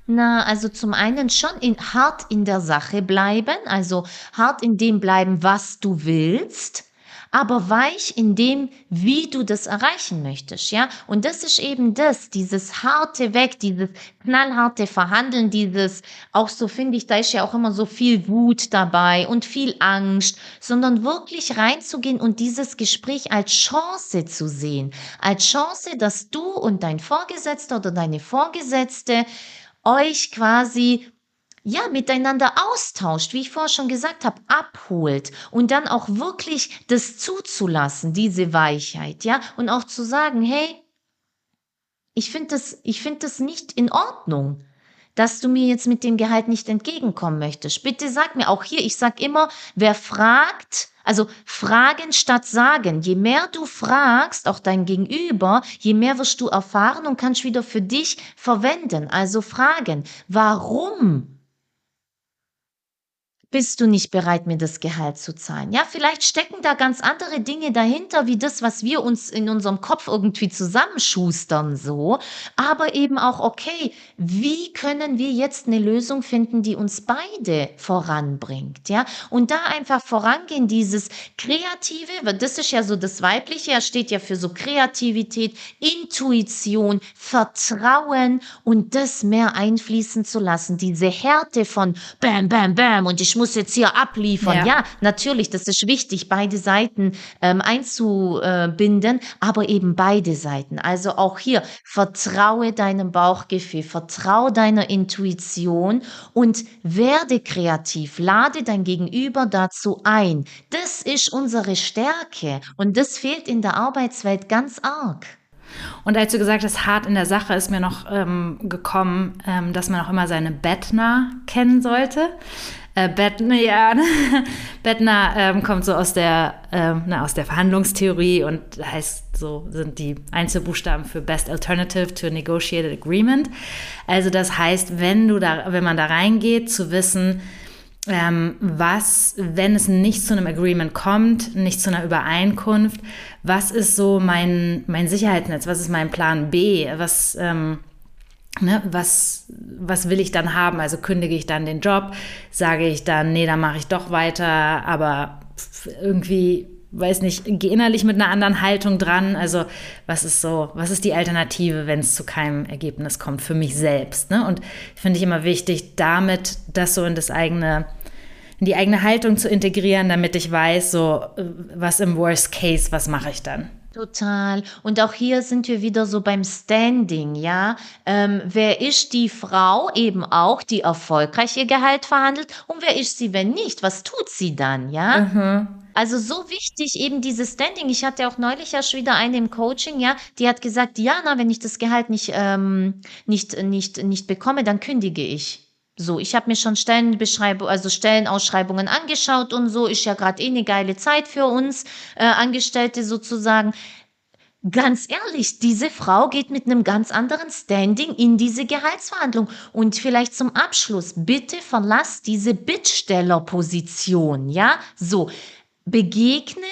Na, also zum einen schon in, hart in der Sache bleiben, also hart in dem bleiben, was du willst aber weich in dem, wie du das erreichen möchtest, ja. Und das ist eben das, dieses harte Weg, dieses knallharte Verhandeln, dieses, auch so finde ich, da ist ja auch immer so viel Wut dabei und viel Angst, sondern wirklich reinzugehen und dieses Gespräch als Chance zu sehen, als Chance, dass du und dein Vorgesetzter oder deine Vorgesetzte euch quasi ja, miteinander austauscht, wie ich vorher schon gesagt habe, abholt und dann auch wirklich das zuzulassen, diese Weichheit, ja, und auch zu sagen, hey, ich finde das, ich finde das nicht in Ordnung, dass du mir jetzt mit dem Gehalt nicht entgegenkommen möchtest. Bitte sag mir auch hier, ich sag immer, wer fragt, also fragen statt sagen. Je mehr du fragst, auch dein Gegenüber, je mehr wirst du erfahren und kannst wieder für dich verwenden. Also fragen, warum bist du nicht bereit, mir das Gehalt zu zahlen? Ja, vielleicht stecken da ganz andere Dinge dahinter, wie das, was wir uns in unserem Kopf irgendwie zusammenschustern, so. Aber eben auch, okay, wie können wir jetzt eine Lösung finden, die uns beide voranbringt? Ja, und da einfach vorangehen, dieses Kreative, das ist ja so das Weibliche, er steht ja für so Kreativität, Intuition, Vertrauen und das mehr einfließen zu lassen, diese Härte von Bam, Bam, Bam und ich muss jetzt hier abliefern. Ja, ja natürlich, das ist wichtig, beide Seiten ähm, einzubinden, aber eben beide Seiten. Also auch hier, vertraue deinem Bauchgefühl, vertraue deiner Intuition und werde kreativ. Lade dein Gegenüber dazu ein. Das ist unsere Stärke und das fehlt in der Arbeitswelt ganz arg. Und als du gesagt hast, hart in der Sache, ist mir noch ähm, gekommen, ähm, dass man auch immer seine Bettner kennen sollte. Äh, Bettner, ja, Bettner ähm, kommt so aus der, ähm, na, aus der Verhandlungstheorie und heißt so, sind die Einzelbuchstaben für Best Alternative to a Negotiated Agreement. Also das heißt, wenn du da, wenn man da reingeht, zu wissen, ähm, was, wenn es nicht zu einem Agreement kommt, nicht zu einer Übereinkunft, was ist so mein, mein Sicherheitsnetz, was ist mein Plan B, was, ähm, ne, was, was will ich dann haben? Also kündige ich dann den Job, sage ich dann, nee, dann mache ich doch weiter, aber irgendwie weiß nicht, gehe innerlich mit einer anderen Haltung dran. Also, was ist so, was ist die Alternative, wenn es zu keinem Ergebnis kommt für mich selbst? Ne? Und finde ich immer wichtig, damit das so in das eigene, in die eigene Haltung zu integrieren, damit ich weiß, so, was im Worst Case, was mache ich dann? Total. Und auch hier sind wir wieder so beim Standing, ja. Ähm, wer ist die Frau eben auch, die erfolgreich ihr Gehalt verhandelt? Und wer ist sie, wenn nicht? Was tut sie dann, ja? Mhm. Also so wichtig eben dieses Standing. Ich hatte auch neulich erst wieder eine im Coaching, ja, die hat gesagt, Diana, wenn ich das Gehalt nicht, ähm, nicht, nicht, nicht bekomme, dann kündige ich. So, ich habe mir schon Stellenbeschreibung, also Stellenausschreibungen angeschaut und so, ist ja gerade eh eine geile Zeit für uns äh, Angestellte sozusagen. Ganz ehrlich, diese Frau geht mit einem ganz anderen Standing in diese Gehaltsverhandlung. Und vielleicht zum Abschluss, bitte verlass diese Bittstellerposition, ja? So, begegne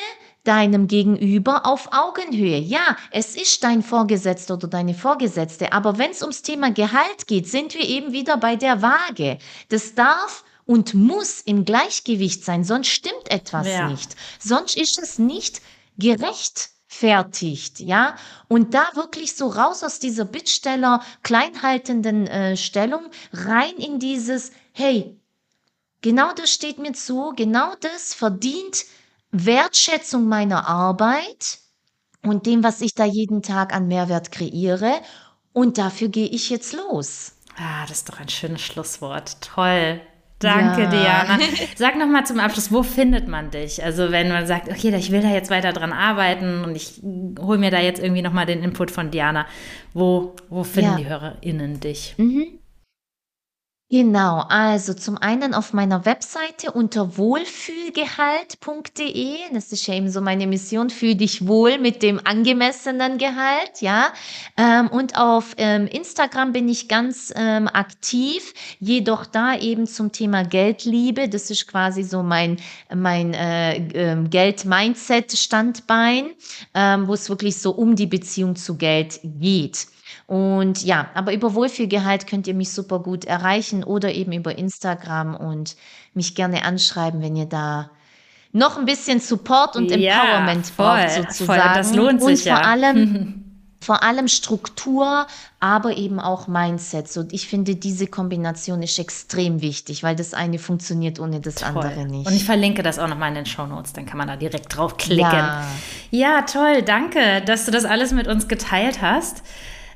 deinem Gegenüber auf Augenhöhe. Ja, es ist dein Vorgesetzter oder deine Vorgesetzte, aber wenn es ums Thema Gehalt geht, sind wir eben wieder bei der Waage. Das darf und muss im Gleichgewicht sein, sonst stimmt etwas ja. nicht. Sonst ist es nicht gerechtfertigt, ja. Und da wirklich so raus aus dieser Bittsteller kleinhaltenden äh, Stellung rein in dieses, hey, genau das steht mir zu, genau das verdient Wertschätzung meiner Arbeit und dem, was ich da jeden Tag an Mehrwert kreiere. Und dafür gehe ich jetzt los. Ah, das ist doch ein schönes Schlusswort. Toll. Danke, ja. Diana. Sag noch mal zum Abschluss, wo findet man dich? Also wenn man sagt, okay, ich will da jetzt weiter dran arbeiten und ich hole mir da jetzt irgendwie noch mal den Input von Diana, wo, wo finden ja. die HörerInnen dich? Mhm. Genau, also zum einen auf meiner Webseite unter wohlfühlgehalt.de. Das ist ja eben so meine Mission, fühl dich wohl mit dem angemessenen Gehalt, ja. Ähm, und auf ähm, Instagram bin ich ganz ähm, aktiv, jedoch da eben zum Thema Geldliebe. Das ist quasi so mein, mein äh, Geld-Mindset-Standbein, wo es wirklich so um die Beziehung zu Geld geht. Und ja, aber über Wohlfühlgehalt könnt ihr mich super gut erreichen oder eben über Instagram und mich gerne anschreiben, wenn ihr da noch ein bisschen Support und Empowerment ja, voll, braucht sozusagen. Voll, das lohnt sich und vor ja. allem vor allem Struktur, aber eben auch Mindset. Und ich finde, diese Kombination ist extrem wichtig, weil das eine funktioniert ohne das toll. andere nicht. Und ich verlinke das auch nochmal in den Show Notes, dann kann man da direkt draufklicken. Ja. ja, toll, danke, dass du das alles mit uns geteilt hast.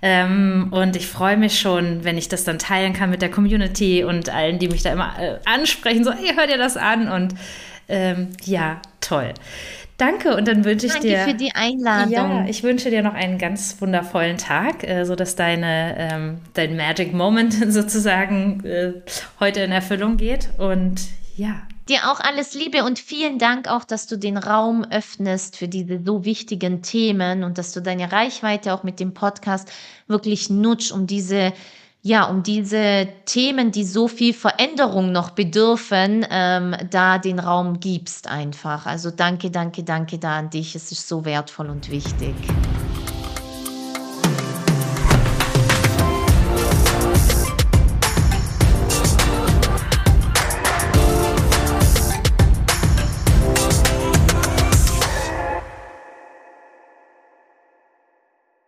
Ähm, und ich freue mich schon, wenn ich das dann teilen kann mit der Community und allen, die mich da immer äh, ansprechen, so, hey, hör dir das an und ähm, ja, toll. Danke und dann wünsche ich Danke dir. für die Einladung. Ja, ich wünsche dir noch einen ganz wundervollen Tag, äh, sodass deine, ähm, dein Magic Moment sozusagen äh, heute in Erfüllung geht. Und ja. Dir auch alles Liebe und vielen Dank auch, dass du den Raum öffnest für diese so wichtigen Themen und dass du deine Reichweite auch mit dem Podcast wirklich nutzt, um diese ja, um diese Themen, die so viel Veränderung noch bedürfen, ähm, da den Raum gibst einfach. Also danke, danke, danke da an dich. Es ist so wertvoll und wichtig.